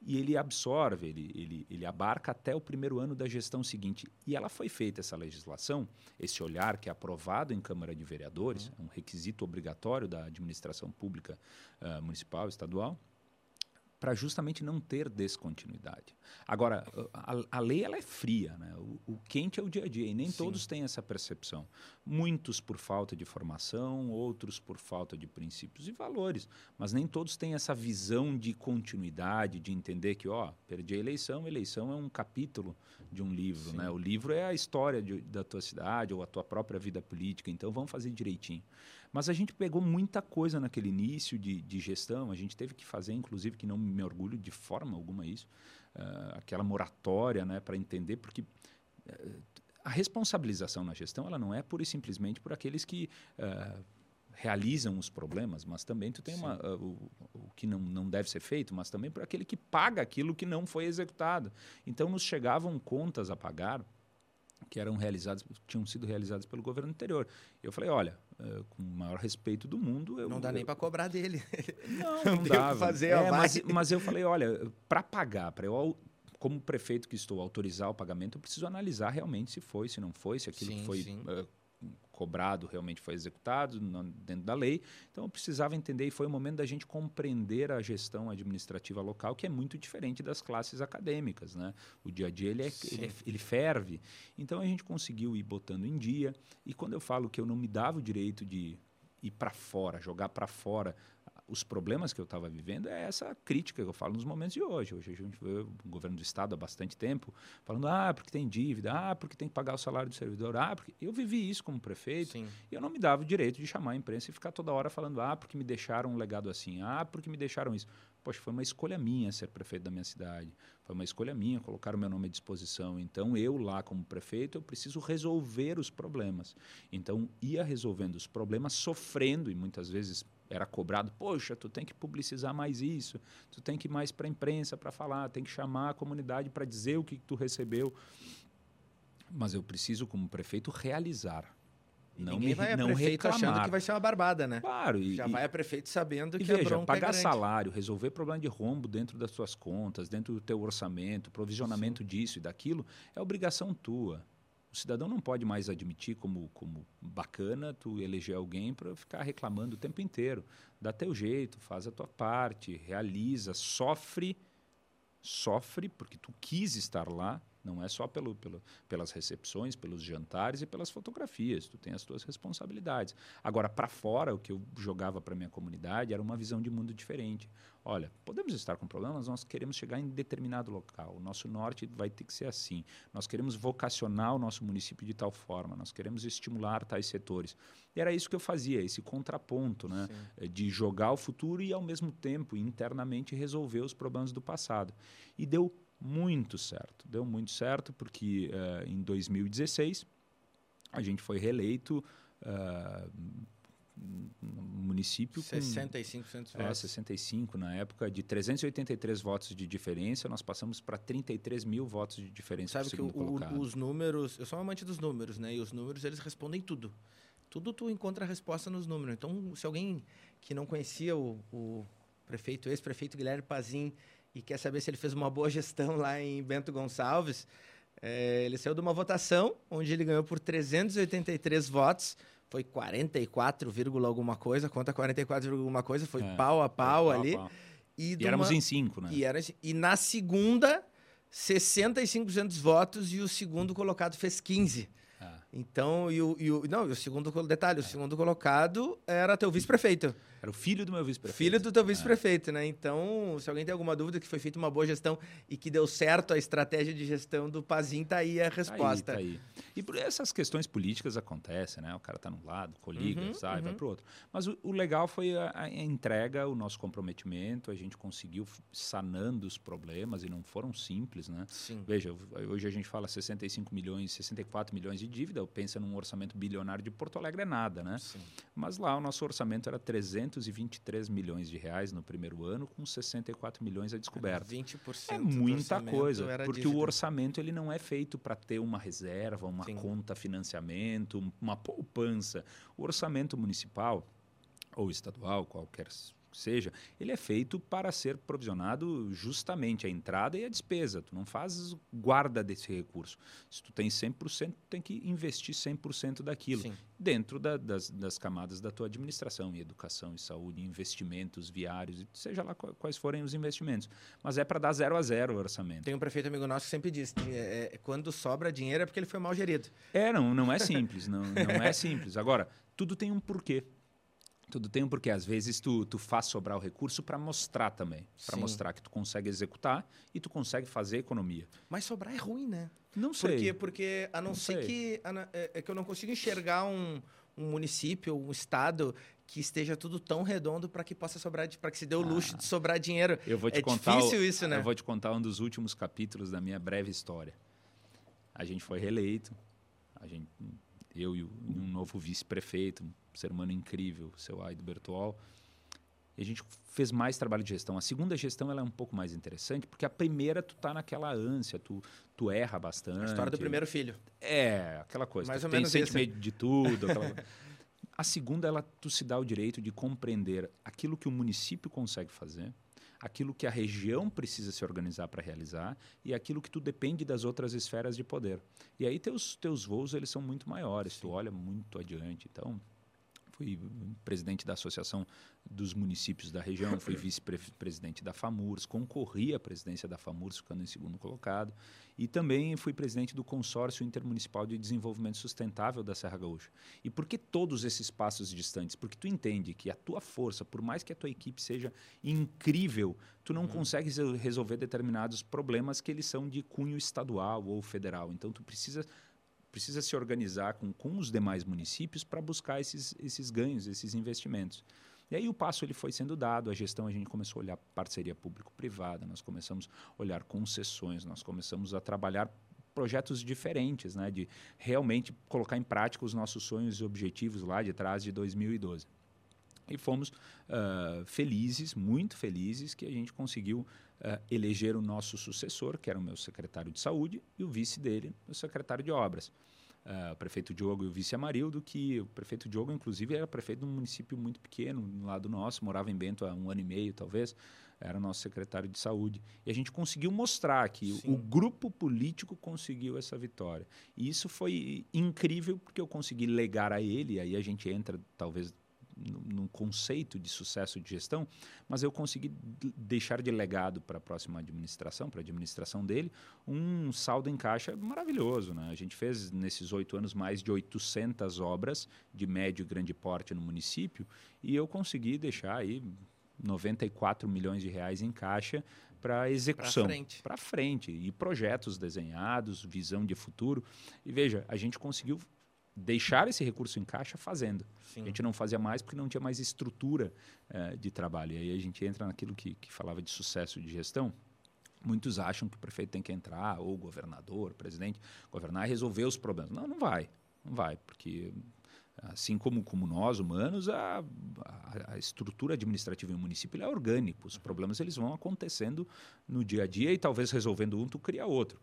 e ele absorve, ele, ele, ele abarca até o primeiro ano da gestão seguinte. E ela foi feita, essa legislação, esse olhar que é aprovado em Câmara de Vereadores, uhum. é um requisito obrigatório da administração pública uh, municipal, estadual, para justamente não ter descontinuidade. Agora, a, a, lei ela é fria, né? o, o, quente é o dia a dia, e nem Sim. todos têm essa percepção. Muitos por falta de formação, outros por falta de princípios e valores, mas nem todos têm essa visão de continuidade, de entender que, ó, perdi a eleição, a eleição é um capítulo de um livro, né? o livro é a história de, da tua cidade ou a tua própria vida política, então vamos fazer direitinho. Mas a gente pegou muita coisa naquele início de, de gestão, a gente teve que fazer, inclusive, que não me orgulho de forma alguma isso, uh, aquela moratória né, para entender, porque uh, a responsabilização na gestão ela não é pura e simplesmente por aqueles que uh, realizam os problemas, mas também tu tem uma, uh, o, o, que não, não deve ser feito, mas também por aquele que paga aquilo que não foi executado. Então nos chegavam contas a pagar que eram realizadas, tinham sido realizadas pelo governo anterior. Eu falei, olha, uh, com o maior respeito do mundo, eu, não dá eu, nem para cobrar dele. (laughs) (laughs) Não, não, não dava. fazer é, mas, mas eu falei, olha, para pagar, para eu como prefeito que estou autorizar o pagamento, eu preciso analisar realmente se foi, se não foi, se aquilo sim, foi uh, cobrado realmente foi executado dentro da lei. Então eu precisava entender e foi o momento da gente compreender a gestão administrativa local, que é muito diferente das classes acadêmicas. Né? O dia a dia ele, é, ele, é, ele ferve. Então a gente conseguiu ir botando em dia. E quando eu falo que eu não me dava o direito de ir para fora, jogar para fora os problemas que eu estava vivendo é essa crítica que eu falo nos momentos de hoje. Hoje a gente vê o governo do Estado há bastante tempo falando, ah, porque tem dívida, ah, porque tem que pagar o salário do servidor, ah, porque... Eu vivi isso como prefeito Sim. e eu não me dava o direito de chamar a imprensa e ficar toda hora falando, ah, porque me deixaram um legado assim, ah, porque me deixaram isso. Poxa, foi uma escolha minha ser prefeito da minha cidade. Foi uma escolha minha colocar o meu nome à disposição. Então, eu lá como prefeito, eu preciso resolver os problemas. Então, ia resolvendo os problemas, sofrendo e muitas vezes era cobrado, poxa, tu tem que publicizar mais isso, tu tem que ir mais para a imprensa para falar, tem que chamar a comunidade para dizer o que, tu recebeu. Mas eu preciso, como prefeito, realizar. E não ninguém me, vai a não prefeito reclamar. achando que vai ser uma barbada, né? Claro. E, Já vai a prefeito sabendo que veja, a bronca pagar é salário, resolver problema de rombo dentro das suas contas, dentro do teu orçamento, provisionamento Sim. disso e daquilo, é obrigação tua. O cidadão não pode mais admitir como, como bacana tu eleger alguém para ficar reclamando o tempo inteiro. Dá teu jeito, faz a tua parte, realiza, sofre, sofre porque tu quis estar lá, não é só pelo, pelo, pelas recepções, pelos jantares e pelas fotografias. Tu tem as tuas responsabilidades. Agora, para fora, o que eu jogava para minha comunidade era uma visão de mundo diferente. Olha, podemos estar com problemas, nós queremos chegar em determinado local. O nosso norte vai ter que ser assim. Nós queremos vocacionar o nosso município de tal forma. Nós queremos estimular tais setores. E era isso que eu fazia, esse contraponto, né? Sim. De jogar o futuro e, ao mesmo tempo, internamente resolver os problemas do passado. E deu muito certo. Deu muito certo porque uh, em 2016 a gente foi reeleito uh, no município 65 com, votos. É, 65 na época de 383 votos de diferença nós passamos para 33 mil votos de diferença sabe que o, o, os números eu sou um amante dos números né e os números eles respondem tudo tudo tu encontra a resposta nos números então se alguém que não conhecia o, o prefeito ex-prefeito Guilherme Pazin e quer saber se ele fez uma boa gestão lá em Bento Gonçalves, é, ele saiu de uma votação onde ele ganhou por 383 votos. Foi 44, alguma coisa, conta 44, alguma coisa, foi é, pau a pau, pau ali. A pau. E, e éramos uma, em cinco, né? E, era, e na segunda, 65% dos votos e o segundo colocado fez 15. Ah. Então, e o, e o, não, e o segundo detalhe, o segundo colocado era teu vice-prefeito. Era o filho do meu vice-prefeito. Filho do teu vice-prefeito, é. né? Então, se alguém tem alguma dúvida que foi feita uma boa gestão e que deu certo a estratégia de gestão do Pazin, tá aí a resposta. Tá aí, tá aí. E por essas questões políticas acontecem, né? O cara tá num lado, coliga, uhum, sai, uhum. vai pro outro. Mas o, o legal foi a, a, entrega, o nosso comprometimento, a gente conseguiu sanando os problemas e não foram simples, né? Sim. Veja, hoje a gente fala 65 milhões, 64 milhões de dívida, pensa num orçamento bilionário de Porto Alegre é nada, né? Sim. Mas lá o nosso orçamento era 300 223 milhões de reais no primeiro ano, com 64 milhões a descoberta. 20% é muita coisa, porque dívida. o orçamento ele não é feito para ter uma reserva, uma Sim. conta financiamento, uma poupança. O orçamento municipal ou estadual, qualquer seja, ele é feito para ser provisionado justamente a entrada e a despesa. Tu não fazes guarda desse recurso. Se tu tem 100%, tu tem que investir 100% daquilo. Sim. Dentro da, das, das, camadas da tua administração, em educação, e saúde, investimentos viários, seja lá quais forem os investimentos. Mas é para dar zero a zero o orçamento. Tem um prefeito amigo nosso que sempre diz é, é, quando sobra dinheiro é porque ele foi mal gerido. É, não, não é simples. não, não é simples. Agora, tudo tem um porquê. Tudo tem um porquê. Às vezes tu, tu faz sobrar o recurso para mostrar também. Para mostrar que tu consegue executar e tu consegue fazer economia. Mas sobrar é ruim, né? Não sei. Porque, porque a não, não ser sei. que... É, é que eu não consigo enxergar um, um município, um estado que esteja tudo tão redondo para que possa sobrar, para que se dê o luxo ah, de sobrar dinheiro. Eu vou te é contar difícil o, isso, né? Eu vou te contar um dos últimos capítulos da minha breve história. A gente foi reeleito, a gente, eu e um novo vice-prefeito, ser humano incrível, seu Aido Bertual. E a gente fez mais trabalho de gestão. A segunda gestão ela é um pouco mais interessante, porque a primeira tu tá naquela ânsia, tu, tu erra bastante. A história do primeiro filho. É, aquela coisa. Mais tu ou tem menos sentimento de tudo. aquela- (laughs) a segunda, ela tu se dá o direito de compreender aquilo que o município consegue fazer, aquilo que a região precisa se organizar para realizar e aquilo que tu depende das outras esferas de poder. E aí teus teus voos eles são muito maiores, tu olha muito adiante. Então, fui presidente da Associação dos Municípios da região, fui vice-presidente da FAMURS, concorri à presidência da FAMURS, ficando em segundo colocado, e também fui presidente do Consórcio Intermunicipal de Desenvolvimento Sustentável da Serra Gaúcha. E por que todos esses passos distantes? Porque tu entende que a tua força, por mais que a tua equipe seja incrível, tu não consegue resol- resolver determinados problemas que eles são de cunho estadual ou federal. Então tu precisa precisa se organizar com, com os demais municípios para buscar esses, esses ganhos, esses investimentos. E aí o passo ele foi sendo dado, a gestão a gente começou a olhar parceria público-privada, nós começamos a olhar concessões, nós começamos a trabalhar projetos diferentes, né, de realmente colocar em prática os nossos sonhos e objetivos lá de trás de 2012. E fomos ah, felizes, muito felizes, que a gente conseguiu ah, eleger o nosso sucessor, que era o meu secretário de saúde, e o vice dele, o secretário de obras. Ah, o prefeito Diogo e o vice Amarildo, que o prefeito Diogo, inclusive, era prefeito de um município muito pequeno, no lado nosso, morava em Bento há um ano e meio, talvez, era nosso secretário de saúde. E a gente conseguiu mostrar que o- Sim. o grupo político conseguiu essa vitória. E isso foi incrível, porque eu consegui legar a ele, e aí a gente entra, talvez, no, no conceito de sucesso de gestão, mas eu consegui deixar de legado para a próxima administração, para a administração dele, um saldo em caixa maravilhoso. Né? A gente fez, nesses oito anos, mais de 800 obras de médio e grande porte no município, e eu consegui deixar aí 94 milhões de reais em caixa para execução. frente. Para frente. E projetos desenhados, visão de futuro. E veja, a gente conseguiu deixar esse recurso em caixa fazendo. Sim. A gente não fazia mais porque não tinha mais estrutura eh, de trabalho. E aí a gente entra naquilo que, que falava de sucesso de gestão. Muitos acham que o prefeito tem que entrar, ou o governador, o presidente, governar e resolver os problemas. Não, não vai. Não vai, porque assim como, como nós, humanos, a, a, a estrutura administrativa em um município é orgânico. Os problemas eles vão acontecendo no dia a dia e talvez resolvendo um, tu cria outro.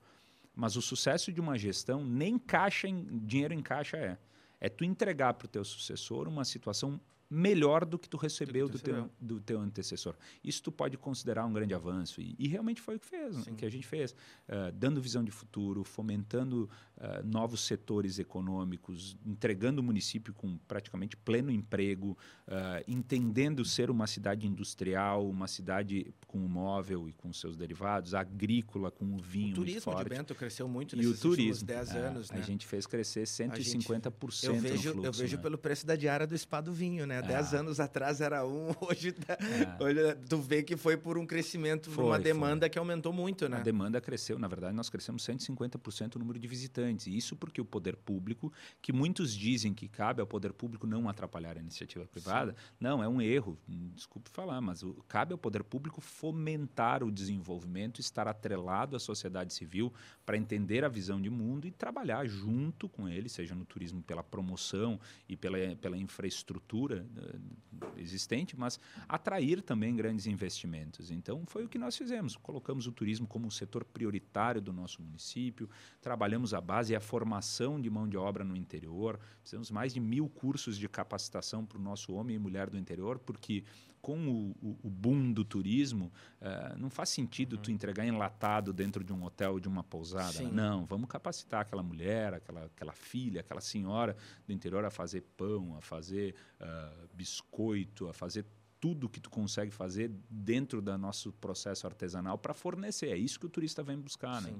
Mas o sucesso de uma gestão nem caixa em, dinheiro em caixa é. É tu entregar para o teu sucessor uma situação melhor do que tu recebeu do, teu, do teu antecessor. Isso tu pode considerar um grande avanço. E, e realmente foi o que fez, né, que a gente fez. Eh, dando visão de futuro, fomentando eh, novos setores econômicos, entregando o município com praticamente pleno emprego, eh, entendendo ser uma cidade industrial, uma cidade com o móvel e com seus derivados, agrícola, com o vinho O turismo de. Bento cresceu muito E nesses o turismo. últimos 10 É, anos, né? A gente fez crescer 150% Eu no vejo, fluxo, eu vejo né? pelo preço da diária do spa do vinho, né? Dez É. anos atrás era um, (laughs) hoje, tá, É. hoje tu vê que foi por um crescimento, Foi, uma foi. demanda que aumentou muito, né? A demanda cresceu, na verdade, nós crescemos 150% o número de visitantes. E isso porque o poder público, que muitos dizem que cabe ao poder público não atrapalhar a iniciativa privada, não, é um erro. Desculpe falar, mas o- cabe ao poder público fomentar o desenvolvimento, estar atrelado à sociedade civil para entender a visão de mundo e trabalhar junto com ele, seja no turismo pela promoção e pela, pela infraestrutura existente, mas atrair também grandes investimentos. Então, foi o que nós fizemos. Colocamos o turismo como um setor prioritário do nosso município, trabalhamos a base e a formação de mão de obra no interior, fizemos mais de mil cursos de capacitação para o nosso homem e mulher do interior, porque com o, o- o boom do turismo, eh, não faz sentido tu entregar enlatado dentro de um hotel, de uma pousada. Sim. né? Não, vamos capacitar aquela mulher, aquela, aquela filha, aquela senhora do interior a fazer pão, a fazer ah, biscoito, a fazer tudo que tu consegue fazer dentro do nosso processo artesanal para fornecer. É isso que o turista vem buscar, né?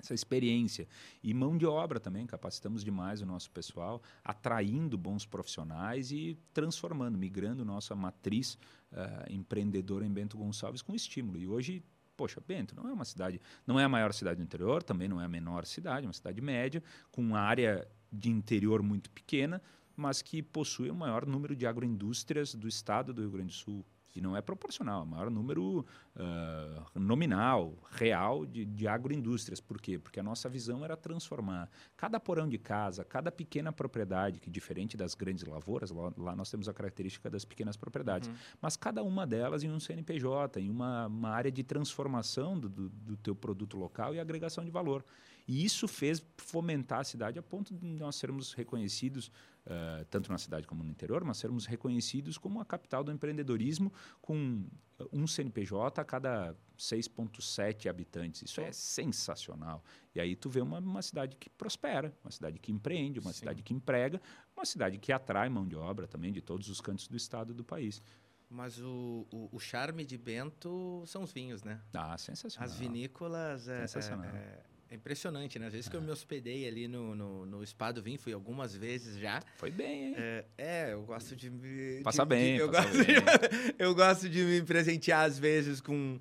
Essa experiência. E mão de obra também, capacitamos demais o nosso pessoal, atraindo bons profissionais e transformando, migrando nossa matriz ah, empreendedora em Bento Gonçalves com estímulo. E hoje, poxa, Bento não é uma cidade, não é a maior cidade do interior, também não é a menor cidade, é uma cidade média, com uma área de interior muito pequena, mas que possui o maior número de agroindústrias do estado do Rio Grande do Sul. Não é proporcional, é o maior número uh, nominal, real de, de agroindústrias. Por quê? Porque a nossa visão era transformar cada porão de casa, cada pequena propriedade, que diferente das grandes lavouras, lá, lá nós temos a característica das pequenas propriedades, uhum. mas cada uma delas em um CNPJ, em uma, uma área de transformação do, do, do teu produto local e agregação de valor. E isso fez fomentar a cidade a ponto de nós sermos reconhecidos, uh, tanto na cidade como no interior, mas sermos reconhecidos como a capital do empreendedorismo, com um CNPJ a cada 6,7 habitantes. Isso é sensacional. E aí tu vê uma, uma cidade que prospera, uma cidade que empreende, uma Sim. cidade que emprega, uma cidade que atrai mão de obra também de todos os cantos do estado e do país. Mas o, o, o, charme de Bento são os vinhos, né? Ah, sensacional. As vinícolas é, sensacional. É, é, é impressionante, né? Às vezes é. que eu me hospedei ali no, no, no Spa do Vinho, fui algumas vezes já. Foi bem, hein? É, é eu gosto de me... Passa de, bem, de, eu, passa gosto bem. De, (laughs) eu gosto de me presentear às vezes com,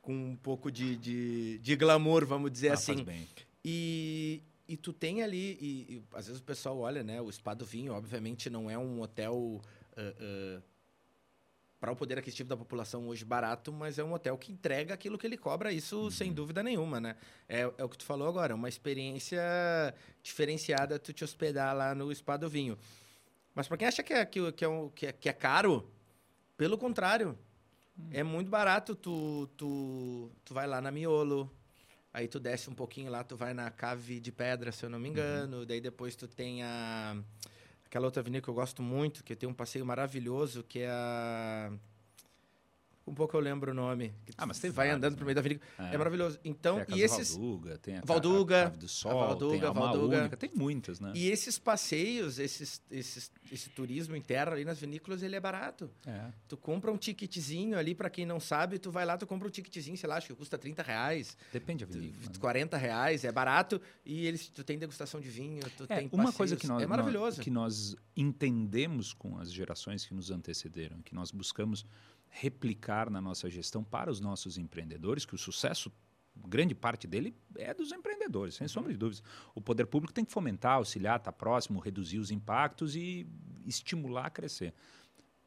com um pouco de, de, de glamour, vamos dizer ah, assim. Faz bem. E, e tu tem ali, e, e, às vezes o pessoal olha, né? O Spa do Vinho, obviamente, não é um hotel... Uh, uh, para o poder aquisitivo da população hoje barato, mas é um hotel que entrega aquilo que ele cobra, isso uhum. sem dúvida nenhuma, né? É, é o que tu falou agora, uma experiência diferenciada tu te hospedar lá no Spa do Vinho. Mas para quem acha que é, que, que, é um, que, é, que é caro, pelo contrário, uhum. é muito barato. Tu, tu, tu vai lá na Miolo, aí tu desce um pouquinho lá, tu vai na Cave de Pedra, se eu não me engano, uhum. daí depois tu tem a aquela outra avenida que eu gosto muito, que tem um passeio maravilhoso, que é a um pouco eu lembro o nome. ah, mas tem vai vários, andando né? por meio da avenida. É. é, maravilhoso. Então, tem e esses Valduga, tem a Valduga, a do Sol, a Valduga, tem a Valduga. Única, tem muitas, né? E esses passeios, esses, esses, esse turismo interno ali nas vinícolas, ele é barato. É. Tu compra um ticketzinho ali, para quem não sabe, tu vai lá, tu compra um ticketzinho, sei lá, acho que custa 30 reais. Depende da vinícola. 40 reais, é barato. E eles, tu tem degustação de vinho, tu é, tem Uma coisa que nós, é maravilhoso. Nós, que nós entendemos com as gerações que nos antecederam, que nós buscamos replicar na nossa gestão para os nossos empreendedores, que o sucesso, grande parte dele é dos empreendedores, sem sombra de dúvidas. O poder público tem que fomentar, auxiliar, estar tá próximo, reduzir os impactos e estimular a crescer.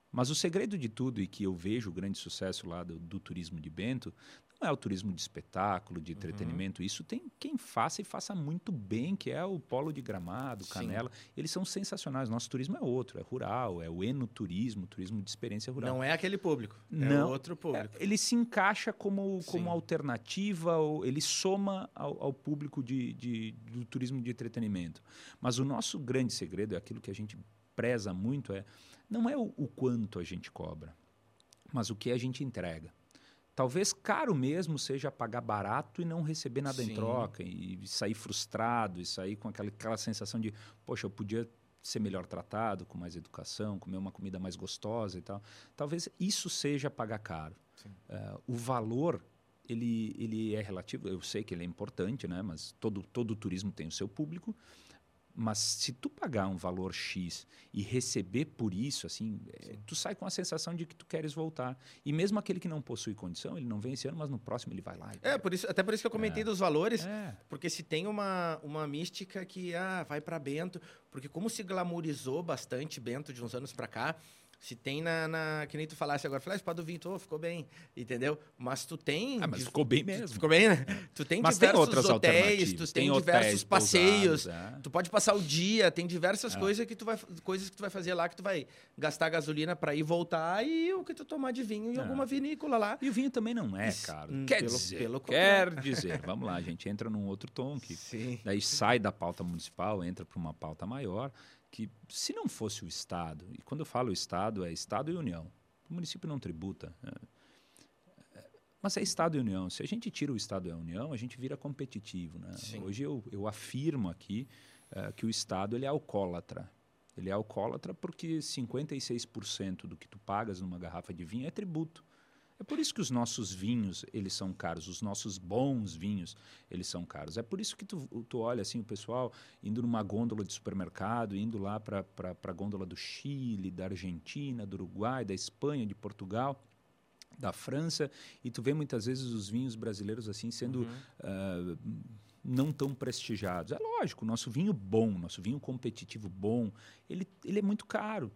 Mas o segredo de tudo, e que eu vejo o grande sucesso lá do, do turismo de Bento, não é o turismo de espetáculo, de uhum. entretenimento. Uhum. Isso tem quem faça e faça muito bem, que é o Polo de Gramado, Canela. Sim. Eles são sensacionais. Nosso turismo é outro, é rural, é o enoturismo, turismo de experiência rural. Não é aquele público, é não, outro público. É, ele se encaixa como, como alternativa, ou ele soma ao, ao público de, de, do turismo de entretenimento. Mas o nosso grande segredo, é aquilo que a gente preza muito, é não é o, o quanto a gente cobra, mas o que a gente entrega. Talvez caro mesmo seja pagar barato e não receber nada Sim. em troca, e sair frustrado, e sair com aquela, aquela sensação de, poxa, eu podia ser melhor tratado, com mais educação, comer uma comida mais gostosa e tal. Talvez isso seja pagar caro. Uh, o valor ele, ele é relativo, eu sei que ele é importante, né? mas todo, todo turismo tem o seu público. Mas se tu pagar um valor X e receber por isso, assim, é, tu sai com a sensação de que tu queres voltar. E mesmo aquele que não possui condição, ele não vem esse ano, mas no próximo ele vai lá. É, por isso, até por isso que eu comentei é. dos valores, é. porque se tem uma, uma mística que ah, vai para Bento, porque como se glamourizou bastante Bento de uns anos para cá, se tem na, na, Que nem tu falasse agora, falei, ah, espada do Vinto, oh, ficou bem, entendeu? Mas tu tem. Ah, mas ficou bem mesmo. Ficou bem, né? Tu tem mas diversos tem hotéis, tu tem, tem diversos passeios, pousados, é. tu pode passar o dia, tem diversas é. coisas que tu vai coisas que tu vai fazer lá que tu vai gastar gasolina para ir voltar e o que tu tomar de vinho em é. alguma vinícola lá. E o vinho também não é caro. Hum, quer pelo, dizer, pelo quer (laughs) dizer, vamos lá, a gente entra num outro tom que Sim. daí sai da pauta municipal, entra para uma pauta maior que se não fosse o Estado, e quando eu falo Estado, é Estado e União, o município não tributa. É, é, mas é Estado e União. Se a gente tira o Estado e a União, a gente vira competitivo. Né? Hoje eu, eu afirmo aqui uh, que o Estado ele é alcoólatra. Ele é alcoólatra porque 56% do que tu pagas numa garrafa de vinho é tributo. É por isso que os nossos vinhos, eles são caros, os nossos bons vinhos, eles são caros. É por isso que tu, tu olha assim, o pessoal indo numa gôndola de supermercado, indo lá para a gôndola do Chile, da Argentina, do Uruguai, da Espanha, de Portugal, da França, e tu vê muitas vezes os vinhos brasileiros assim sendo... Uhum. Uh, não tão prestigiados. É lógico, o nosso vinho bom, nosso vinho competitivo bom, ele, ele é muito caro.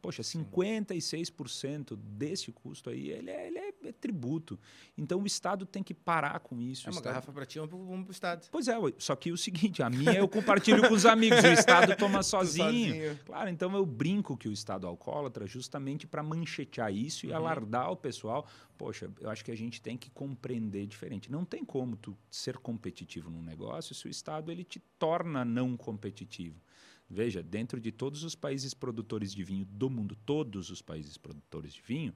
Poxa, 56% desse custo aí, ele é, ele é, é, tributo. Então o Estado tem que parar com isso. É uma Estado... garrafa para ti, uma para o Estado. Pois é, só que o seguinte, a minha eu compartilho com os amigos, o Estado toma (laughs) sozinho. sozinho. Claro, então eu brinco que o Estado é alcoólatra justamente para manchetear isso e uhum. alardar o pessoal. Poxa, eu acho que a gente tem que compreender diferente. Não tem como tu ser competitivo num negócio se o Estado ele te torna não competitivo. Veja, dentro de todos os países produtores de vinho do mundo, todos os países produtores de vinho,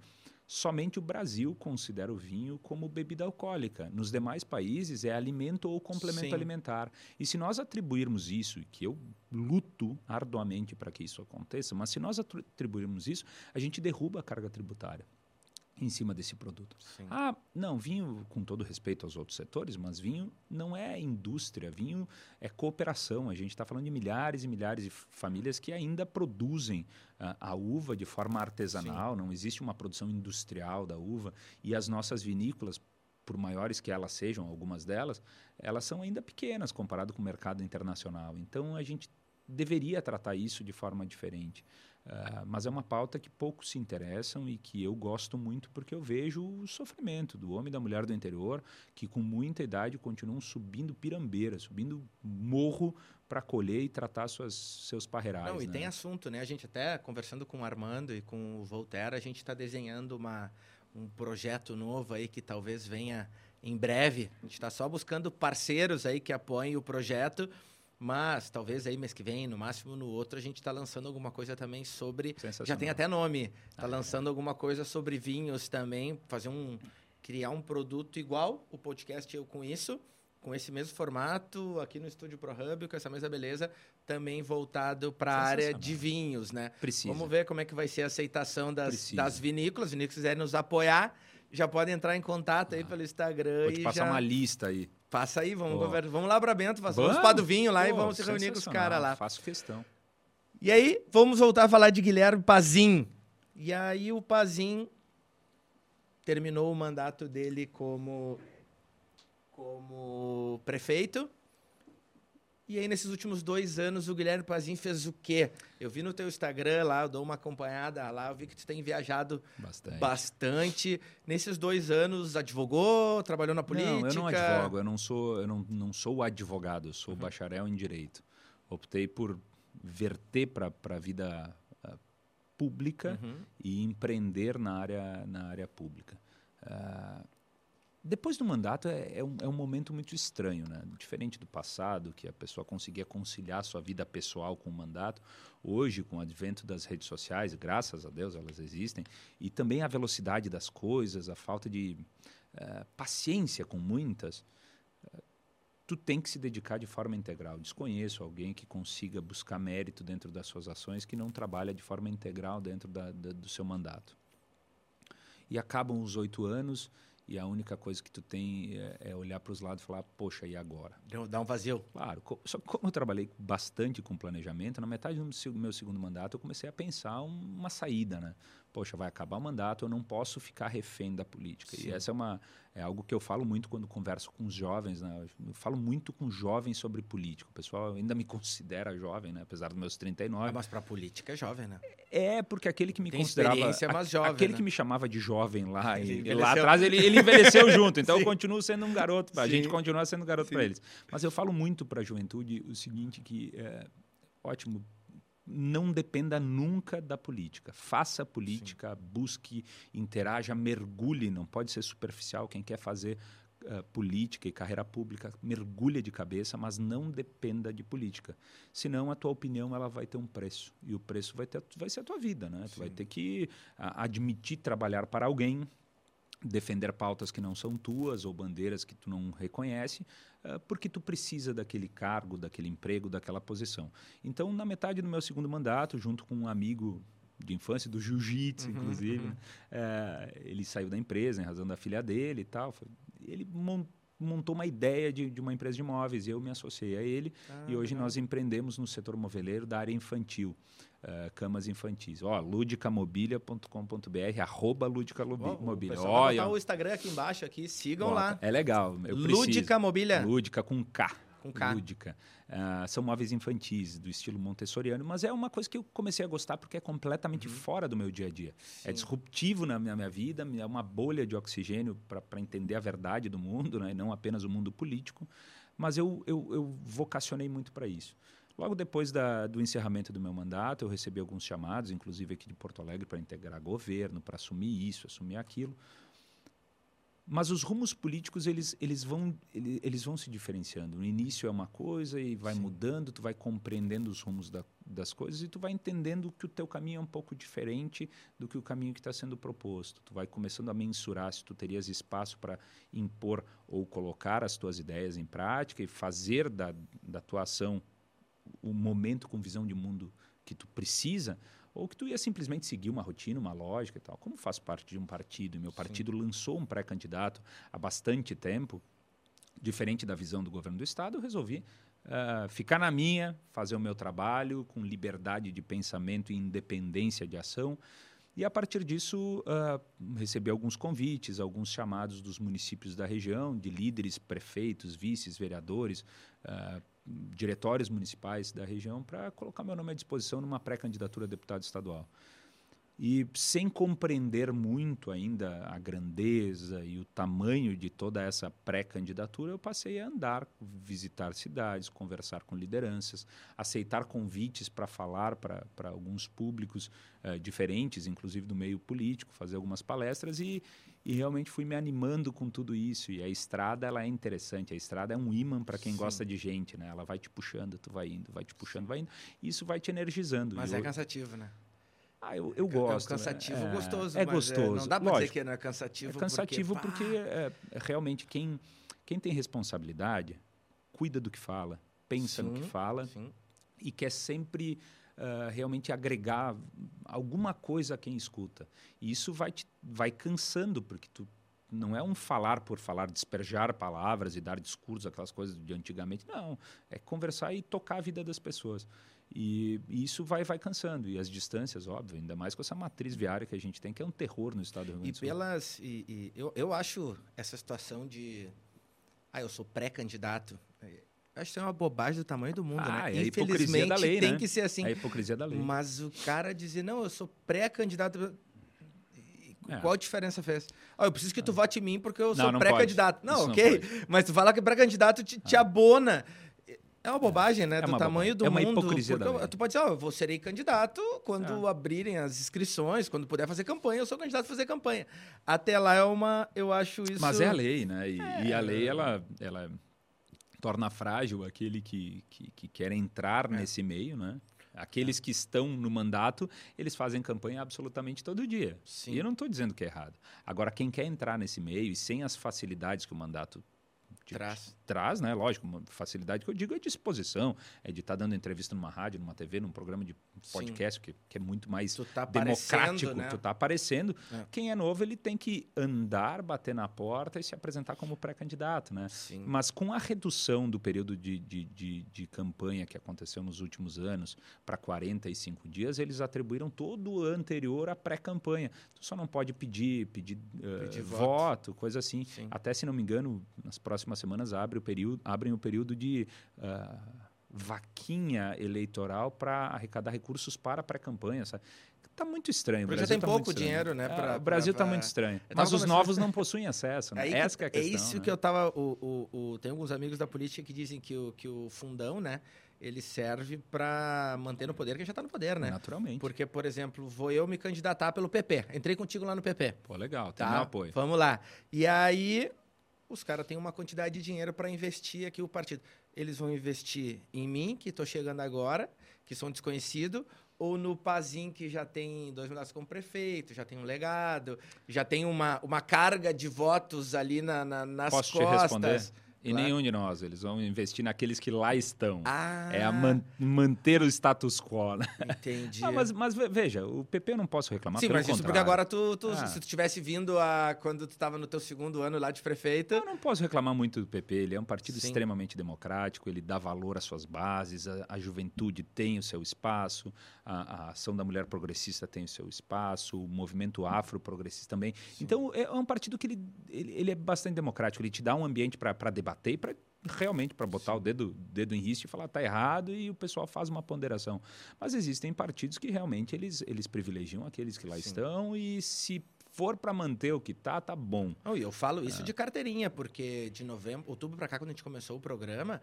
somente o Brasil considera o vinho como bebida alcoólica. Nos demais países é alimento ou complemento Sim. alimentar. E se nós atribuirmos isso, e que eu luto arduamente para que isso aconteça, mas se nós atribuirmos isso, a gente derruba a carga tributária em cima desse produto. Sim. Ah, não, vinho, com todo respeito aos outros setores, mas vinho não é indústria, vinho é cooperação. A gente está falando de milhares e milhares de famílias que ainda produzem uh, a uva de forma artesanal, Sim. não existe uma produção industrial da uva. E as nossas vinícolas, por maiores que elas sejam, algumas delas, elas são ainda pequenas comparado com o mercado internacional. Então a gente deveria tratar isso de forma diferente. Uh, mas é uma pauta que poucos se interessam e que eu gosto muito porque eu vejo o sofrimento do homem e da mulher do interior que com muita idade continuam subindo pirambeira, subindo morro para colher e tratar suas, seus parreirais. Não, e né? tem assunto, né? A gente até conversando com o Armando e com o Voltaire, a gente está desenhando uma, um projeto novo aí que talvez venha em breve. A gente está só buscando parceiros aí que apoiem o projeto mas talvez aí mês que vem, no máximo no outro, a gente está lançando alguma coisa também sobre. Já tem até nome. Está ah, lançando é. alguma coisa sobre vinhos também, fazer um. criar um produto igual o podcast Eu Com Isso, com esse mesmo formato, aqui no Estúdio ProHub, com essa mesma beleza, também voltado para a área de vinhos, né? Precisa. Vamos ver como é que vai ser a aceitação das, das vinícolas. As vinícolas quiserem nos apoiar, já podem entrar em contato ah. aí pelo Instagram. Vou te passar já... uma lista aí. Passa aí, vamos, conversa, vamos lá para Bento, vamos, vamos para do vinho lá Pô, e vamos se reunir com os caras lá. Faço questão. E aí, vamos voltar a falar de Guilherme Pazin. E aí o Pazin terminou o mandato dele como como prefeito e aí, nesses últimos dois anos, o Guilherme Pazin fez o quê? Eu vi no teu Instagram lá, eu dou uma acompanhada lá, eu vi que tu tem viajado bastante. bastante. Nesses dois anos, advogou, trabalhou na política? Não, eu não advogo, eu não sou, eu não, não sou advogado, eu sou uhum. bacharel em Direito. Optei por verter para a vida uh, pública uhum. e empreender na área, na área pública. Uh, depois do mandato é, é, um, é, um, momento muito estranho, né? Diferente do passado, que a pessoa conseguia conciliar sua vida pessoal com o mandato. Hoje, com o advento das redes sociais, graças a Deus elas existem, e também a velocidade das coisas, a falta de uh, paciência com muitas, uh, tu tem que se dedicar de forma integral. Desconheço alguém que consiga buscar mérito dentro das suas ações que não trabalha de forma integral dentro da, da, do seu mandato. E acabam os oito anos e a única coisa que tu tem é, é olhar para os lados e falar, poxa, e agora? Dá um vazio. Claro. Só que como eu trabalhei bastante com planejamento, na metade do meu segundo mandato eu comecei a pensar uma saída, né? Poxa, vai acabar o mandato, eu não posso ficar refém da política. Sim. E essa é uma é algo que eu falo muito quando converso com os jovens, né? Eu falo muito com jovens sobre política. O pessoal ainda me (laughs) considera jovem, né? Apesar dos meus 39. Ah, mas para política é jovem, né? É, porque aquele que me Tem considerava mas jovem, aquele né? que me chamava de jovem lá, e, lá atrás ele, ele envelheceu junto. Então eu continuo sendo um garoto, a gente continua sendo garoto para eles. Mas eu falo muito para a juventude o seguinte que é, ótimo não dependa nunca da política. Faça política, Sim. busque, interaja, mergulhe, não pode ser superficial. Quem quer fazer uh, política e carreira pública, mergulha de cabeça, mas não dependa de política. Senão a tua opinião ela vai ter um preço. E o preço vai, ter, vai ser a tua vida. Né? Tu vai ter que uh, admitir trabalhar para alguém, defender pautas que não são tuas ou bandeiras que tu não reconhece, uh, porque tu precisa daquele cargo, daquele emprego, daquela posição. Então, na metade do meu segundo mandato, junto com um amigo de infância do jiu-jitsu, uhum, inclusive, uhum. Uh, ele saiu da empresa em razão da filha dele e tal. Foi, ele montou uma ideia de, de, uma empresa de imóveis eu me associei a ele ah, e hoje nós empreendemos no setor moveleiro da área infantil uh, camas infantis. Ó, ludicamobilia.com.br, arroba ludicamobília. Ó, o Instagram aqui embaixo, aqui, sigam Bota. lá. É legal. Lúdica Mobília. Lúdica com K. Com K. lúdica. Ah, são móveis infantis, do estilo montessoriano, mas é uma coisa que eu comecei a gostar porque é completamente fora do meu dia a dia. É Sim. disruptivo na minha, minha vida, é uma bolha de oxigênio para entender a verdade do mundo, né? e não apenas o mundo político. Mas eu, eu, eu vocacionei muito para isso. Logo depois da, do encerramento do meu mandato, eu recebi alguns chamados, inclusive aqui de Porto Alegre, para integrar governo, para assumir isso, assumir aquilo. Mas os rumos políticos eles, eles, vão, ele- eles vão se diferenciando. No início é uma coisa e vai mudando, tu vai compreendendo os rumos da- das coisas e tu vai entendendo que o teu caminho é um pouco diferente do que o caminho que está sendo proposto. Tu vai começando a mensurar se tu terias espaço para impor ou colocar as tuas ideias em prática e fazer da, da tua ação o momento com visão de mundo que tu precisa, ou que tu ia simplesmente seguir uma rotina, uma lógica e tal. Como faço parte de um partido, e meu partido lançou um pré-candidato há bastante tempo, diferente da visão do governo do estado, eu resolvi ah, ficar na minha, fazer o meu trabalho com liberdade de pensamento e independência de ação. E a partir disso, ah, recebi alguns convites, alguns chamados dos municípios da região, de líderes, prefeitos, vices, vereadores, ah, diretórios municipais da região, para colocar meu nome à disposição numa pré-candidatura a deputado estadual. E sem compreender muito ainda a grandeza e o tamanho de toda essa pré-candidatura, eu passei a andar, visitar cidades, conversar com lideranças, aceitar convites para falar para alguns públicos eh, diferentes, inclusive do meio político, fazer algumas palestras e, e realmente fui me animando com tudo isso. E a estrada ela é interessante, a estrada é um imã para quem Sim. gosta de gente, né? Ela vai te puxando, tu vai indo, vai te puxando, vai indo. E isso vai te energizando. Mas E é eu- cansativo, né? Ah, eu, eu É gosto. um cansativo né? É, gostoso. É mas gostoso. não dá pra dizer que não é cansativo. É cansativo porque, porque, é, é realmente quem, quem tem responsabilidade cuida do que fala, pensa no que Sim. fala Sim. e quer sempre ah, realmente agregar alguma coisa a quem escuta. E isso vai, te, vai cansando, porque tu não é um falar por falar, despejar palavras e dar discursos, aquelas coisas de antigamente. Não, é conversar e tocar a vida das pessoas. E, e isso vai, vai cansando. E as distâncias, óbvio, ainda mais com essa matriz viária que a gente tem, que é um terror no estado do Rio E Grande do Sul. pelas. E, e eu, eu acho essa situação de. Ah, eu sou pré-candidato. Eu acho que isso é uma bobagem do tamanho do mundo, Ah, né? é a hipocrisia da lei, tem né? que ser assim. É a hipocrisia da lei. Mas o cara dizer, não, eu sou pré-candidato. E É. Qual a diferença fez? Ó, eu preciso que tu vote em mim porque eu Não, sou pré-candidato. Não, não ok. Ah. Mas tu fala que pré-candidato te, te abona. É uma bobagem, né? É do tamanho do É uma mundo. hipocrisia porque tu pode dizer, ó, eu vou serei candidato quando É. abrirem as inscrições, quando puder fazer campanha, eu sou candidato a fazer campanha. Até lá é uma. Eu acho isso. Mas é a lei, né? E, e a É. lei, ela, ela torna frágil aquele que, que, que quer entrar É. nesse meio, né? Aqueles que estão no mandato, eles fazem campanha absolutamente todo dia. Sim. E eu não estou dizendo que é errado. Agora, quem quer entrar nesse meio e sem as facilidades que o mandato Traz. traz, né? Lógico, uma facilidade que eu digo é disposição, é de estar dando entrevista numa rádio, numa TV, num programa de podcast, que, que é muito mais Tu tá democrático, né? tu tá aparecendo. É. Quem é novo, ele tem que andar, bater na porta e se apresentar como pré-candidato, né? Sim. Mas com a redução do período de, de, de, de campanha que aconteceu nos últimos anos para 45 dias, eles atribuíram todo o anterior à pré-campanha. Tu só não pode pedir, pedir, eh, Pedir voto. voto. coisa assim. Sim. Até, se não me engano, nas próximas semanas abre o período, abrem o período de ah, vaquinha eleitoral para arrecadar recursos para a pré-campanha. sabe? Tá muito estranho. o Porque já Brasil tem tá pouco dinheiro, né, É, pra- o Brasil pra- está muito estranho. Mas os novos não possuem acesso. Né? Essa que é a questão. isso né? que eu tava. O, o, o- tem alguns amigos da política que dizem que o, que o fundão, né? Ele serve para manter no poder quem já tá no poder, né? Naturalmente. Porque, por exemplo, vou eu me candidatar pelo PP. Entrei contigo lá no PP. Pô, legal. Tem Tá? meu apoio. Vamos lá. E aí, os caras têm uma quantidade de dinheiro para investir aqui o partido. Eles vão investir em mim, que estou chegando agora, que sou um desconhecido, ou no Pazin, que já tem dois mandatos como prefeito, já tem um legado, já tem uma, uma carga de votos ali na, na- nas Posso te costas. responder? E Claro. nenhum de nós. Eles vão investir naqueles que lá estão. Ah, É a man- manter o status quo, né? entendi. Ah, mas, mas ve- veja, o PP eu não posso reclamar. Sim, mas isso porque contrário. agora tu, tu- Ah. se tu tivesse vindo a quando tu estava no teu segundo ano lá de prefeito, Eu não posso reclamar muito do PP. Ele é um partido Sim. extremamente democrático, ele dá valor às suas bases, a, a juventude tem o seu espaço, a, a ação da mulher progressista tem o seu espaço, o movimento afro-progressista também. Então, é um partido que ele, ele, ele é bastante democrático, ele te dá um ambiente para debater para realmente para botar Sim. o dedo, dedo em risco e falar tá errado e o pessoal faz uma ponderação. Mas existem partidos que realmente eles, eles privilegiam aqueles que lá Sim. estão e se for para manter o que tá, tá bom. E eu falo isso é. de carteirinha, porque de novembro, outubro para cá, quando a gente começou o programa,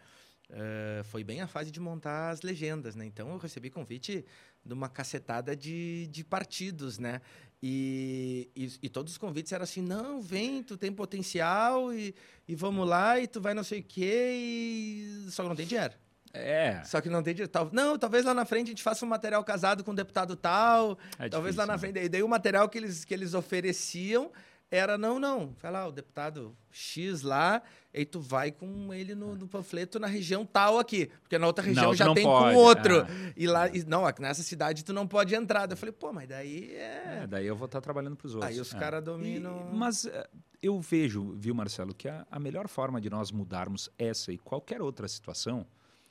uh, foi bem a fase de montar as legendas, né? Então eu recebi convite de uma cacetada de, de partidos, né? E, e, e, todos os convites eram assim, não, vem, tu tem potencial e, e vamos lá, e tu vai não sei o quê, e... só que não tem dinheiro. É. Só que não tem dinheiro. Não, talvez lá na frente a gente faça um material casado com um deputado tal. É talvez difícil, lá na né? frente. E daí o material que eles, que eles ofereciam era, não, não, vai lá, o deputado X lá, e tu vai com ele no, no panfleto na região tal aqui, porque na outra região não, já tem pode. com outro. Ah. E lá, e, não, nessa cidade tu não pode entrar. Eu falei, pô, mas daí é... é daí eu vou estar trabalhando para os outros. Aí os é. caras dominam... E, mas eh, eu vejo, viu, Marcelo, que a, a melhor forma de nós mudarmos essa e qualquer outra situação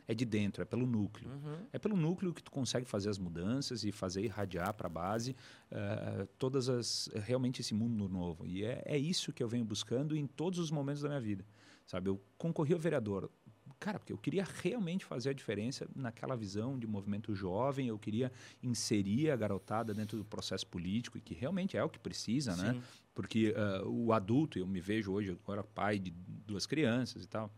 é de dentro, é pelo núcleo. Uhum. É pelo núcleo que tu consegue fazer as mudanças e fazer irradiar para a base uh, todas as realmente esse mundo novo. E é, é isso que eu venho buscando em todos os momentos da minha vida. Sabe, eu concorri ao vereador cara, porque eu queria realmente fazer a diferença naquela visão de movimento jovem, eu queria inserir a garotada dentro do processo político, e que realmente é o que precisa, né? Sim. né? Porque uh, o adulto, eu me vejo hoje agora pai de duas crianças e tal,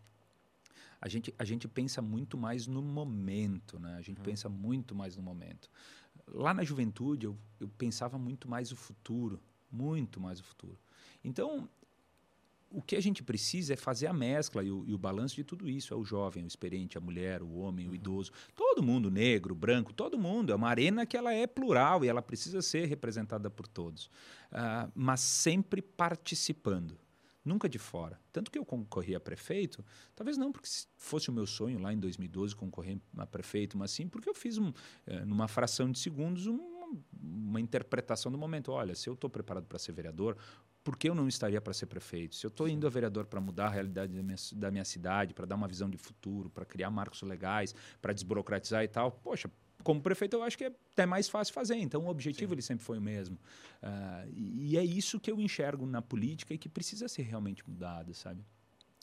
a gente, a gente pensa muito mais no momento, né? A gente uhum. pensa muito mais no momento. Lá na juventude, eu, eu pensava muito mais o futuro, muito mais o futuro. Então, o que a gente precisa é fazer a mescla e o, e o, balanço de tudo isso. É o jovem, o experiente, a mulher, o homem, uhum. o idoso. Todo mundo, negro, branco, todo mundo. É uma arena que ela é plural e ela precisa ser representada por todos. Uh, mas sempre participando nunca de fora. Tanto que eu concorri a prefeito, talvez não porque fosse o meu sonho lá em 2012 concorrer a prefeito, mas sim porque eu fiz, um, é, numa fração de segundos, uma, uma interpretação do momento. Olha, se eu estou preparado para ser vereador, por que eu não estaria para ser prefeito? Se eu estou indo a vereador para mudar a realidade da minha, da minha cidade, para dar uma visão de futuro, para criar marcos legais, para desburocratizar e tal, poxa, como prefeito, eu acho que é até mais fácil fazer. Então, o objetivo Sim. ele sempre foi o mesmo. Uh, e, e é isso que eu enxergo na política e que precisa ser realmente mudado, sabe?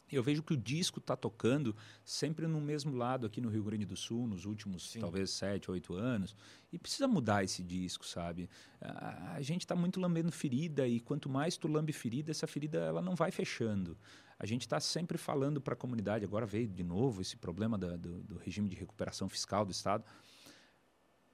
Eu vejo que o disco está tocando sempre no mesmo lado aqui no Rio Grande do Sul, nos últimos Sim. talvez sete, oito anos, e precisa mudar esse disco, sabe? A, a gente está muito lambendo ferida e quanto mais tu lambe ferida, essa ferida ela não vai fechando. A gente está sempre falando para a comunidade. Agora veio de novo esse problema da, do, do regime de recuperação fiscal do Estado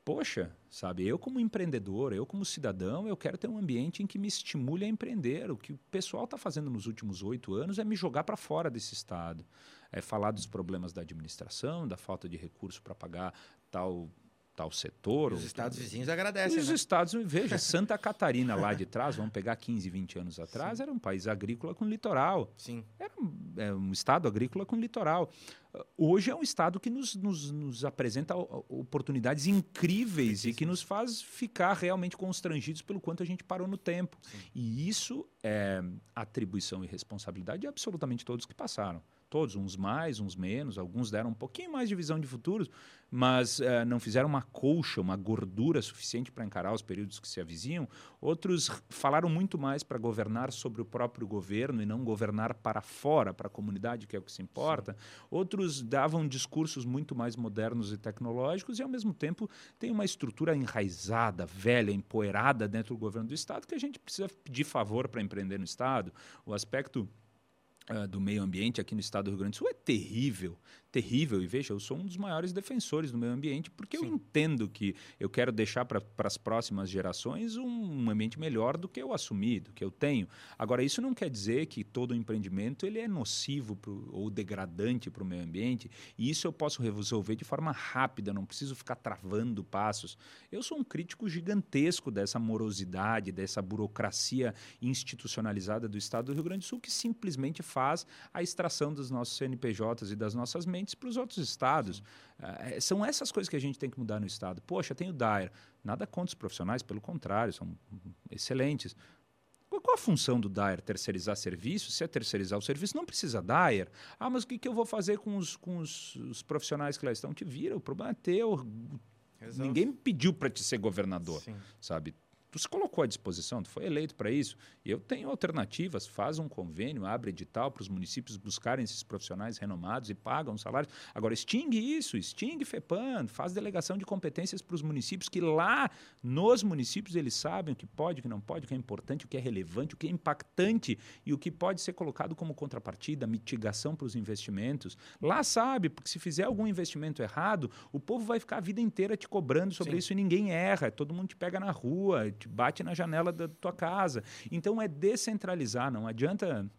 poxa, sabe, eu como empreendedor, eu como cidadão, eu quero ter um ambiente em que me estimule a empreender. O que o pessoal está fazendo nos últimos oito anos é me jogar para fora desse estado, é falar dos problemas da administração, da falta de recurso para pagar tal tal setor. Os estados vizinhos agradecem. Os né? estados, veja, (laughs) Santa Catarina lá de trás, vamos pegar 15, 20 anos atrás, Sim. era um país agrícola com litoral. Sim. Era um, é um estado agrícola com litoral. Hoje é um estado que nos, nos, nos apresenta oportunidades incríveis e que nos faz ficar realmente constrangidos pelo quanto a gente parou no tempo. Sim. E isso é atribuição e responsabilidade de absolutamente todos que passaram todos, uns mais, uns menos, alguns deram um pouquinho mais de visão de futuros, mas uh, não fizeram uma colcha, uma gordura suficiente para encarar os períodos que se avizinham. Outros falaram muito mais para governar sobre o próprio governo e não governar para fora, para a comunidade, que é o que se importa. Sim. Outros davam discursos muito mais modernos e tecnológicos e, ao mesmo tempo, tem uma estrutura enraizada, velha, empoeirada dentro do governo do Estado que a gente precisa pedir favor para empreender no Estado. O aspecto do meio ambiente aqui no estado do Rio Grande do Sul é terrível terrível. E veja, eu sou um dos maiores defensores do meio ambiente porque Sim. eu entendo que eu quero deixar para as próximas gerações um, ambiente melhor do que eu assumi, do que eu tenho. Agora, isso não quer dizer que todo empreendimento ele é nocivo pro, ou degradante para o meio ambiente. E isso eu posso resolver de forma rápida, não preciso ficar travando passos. Eu sou um crítico gigantesco dessa morosidade, dessa burocracia institucionalizada do Estado do Rio Grande do Sul que simplesmente faz a extração dos nossos CNPJs e das nossas mentes para os outros estados. É, são essas coisas que a gente tem que mudar no estado. Poxa, tem o DAER. Nada contra os profissionais, pelo contrário, são excelentes. Qual a função do DAER? Terceirizar serviço? Se é terceirizar o serviço, não precisa DAER. Ah, mas o que, que eu vou fazer com os, com os, os profissionais que lá estão? Te vira, o problema é teu. Exato. Ninguém pediu para te ser governador, Sim. sabe? Tu se colocou à disposição, tu foi eleito para isso. Eu tenho alternativas, faz um convênio, abre edital para os municípios buscarem esses profissionais renomados e pagam salários. Agora, extingue isso, extingue FEPAM, faz delegação de competências para os municípios, que lá nos municípios eles sabem o que pode, o que não pode, o que é importante, o que é relevante, o que é impactante e o que pode ser colocado como contrapartida, mitigação para os investimentos. Lá sabe, porque se fizer algum investimento errado, o povo vai ficar a vida inteira te cobrando sobre Sim. isso e ninguém erra. Todo mundo te pega na rua, te bate na janela da tua casa. Então é descentralizar, não adianta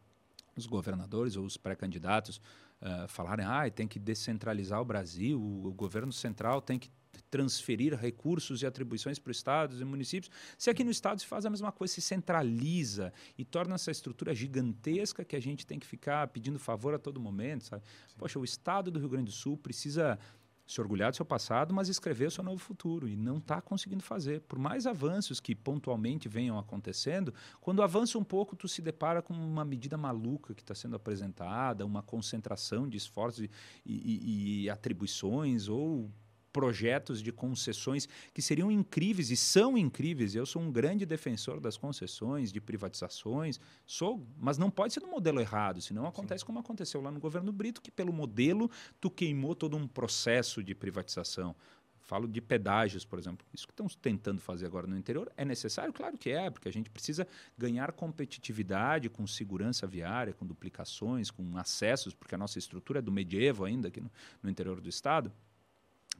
os governadores ou os pré-candidatos uh, falarem ah, tem que descentralizar o Brasil, o, o governo central tem que transferir recursos e atribuições para os estados e municípios, se aqui no estado se faz a mesma coisa, se centraliza e torna essa estrutura gigantesca que a gente tem que ficar pedindo favor a todo momento, sabe? Poxa, o estado do Rio Grande do Sul precisa se orgulhar do seu passado, mas escrever o seu novo futuro. E não está conseguindo fazer. Por mais avanços que pontualmente venham acontecendo, quando avança um pouco, tu se depara com uma medida maluca que está sendo apresentada, uma concentração de esforços e, e, e atribuições, ou projetos de concessões que seriam incríveis e são incríveis. Eu sou um grande defensor das concessões, de privatizações, sou, mas não pode ser no modelo errado, senão acontece Sim. como aconteceu lá no governo Brito, que pelo modelo tu queimou todo um processo de privatização. Falo de pedágios, por exemplo. Isso que estão tentando fazer agora no interior é necessário? Claro que é, porque a gente precisa ganhar competitividade com segurança viária, com duplicações, com acessos, porque a nossa estrutura é do medievo ainda aqui no, no interior do estado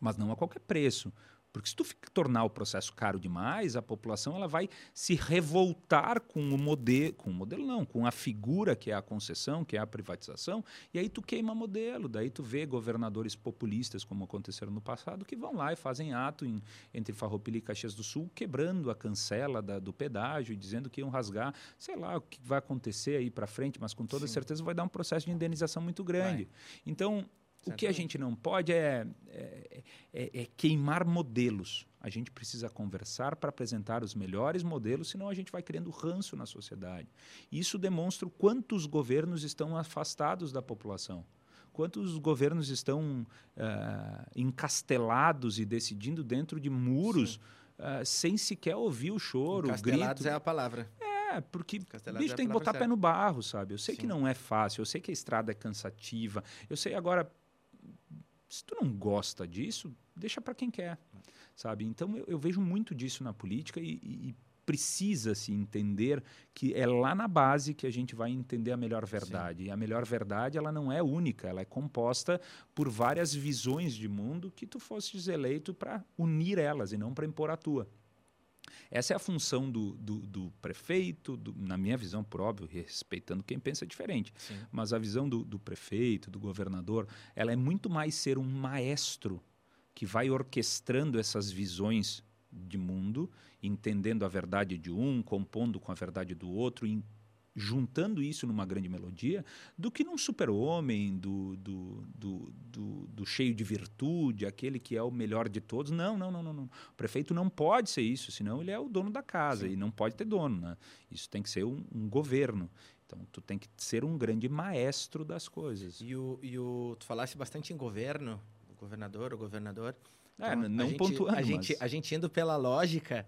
mas não a qualquer preço. Porque se tu tornar o processo caro demais, a população ela vai se revoltar com o modelo, com o modelo não, com a figura que é a concessão, que é a privatização, e aí tu queima modelo. Daí tu vê governadores populistas, como aconteceram no passado, que vão lá e fazem ato em, entre Farroupilha e Caxias do Sul, quebrando a cancela da, do pedágio dizendo que iam rasgar, sei lá o que vai acontecer aí para frente, mas com toda Sim. certeza vai dar um processo de indenização muito grande. Vai. Então, o que a gente não pode é, é, é, é, queimar modelos. A gente precisa conversar para apresentar os melhores modelos, senão a gente vai criando ranço na sociedade. Isso demonstra o quanto os governos estão afastados da população. Quantos governos estão uh, encastelados e decidindo dentro de muros uh, sem sequer ouvir o choro, o grito. é a palavra. É, porque bicho é tem que botar certo. pé no barro, sabe? Eu sei Sim. que não é fácil, eu sei que a estrada é cansativa, eu sei agora se tu não gosta disso, deixa para quem quer, sabe? Então eu, eu, vejo muito disso na política e, e precisa-se entender que é lá na base que a gente vai entender a melhor verdade. Sim. E a melhor verdade ela não é única, ela é composta por várias visões de mundo que tu fosses eleito para unir elas e não para impor a tua. Essa é a função do, do, do prefeito, do, na minha visão, por óbvio, respeitando quem pensa diferente. Sim. Mas a visão do, do prefeito, do governador, ela é muito mais ser um maestro que vai orquestrando essas visões de mundo, entendendo a verdade de um, compondo com a verdade do outro, juntando isso numa grande melodia, do que num super-homem, do, do, do, do, do cheio de virtude, aquele que é o melhor de todos. Não, não, não, não, não. O prefeito não pode ser isso, senão ele é o dono da casa Sim. e não pode ter dono. Né? Isso tem que ser um, um governo. Então, tu tem que ser um grande maestro das coisas. E o, e o tu falasse bastante em governo, o governador, o governador. É, então, não a gente, pontuando, a gente, a gente indo pela lógica,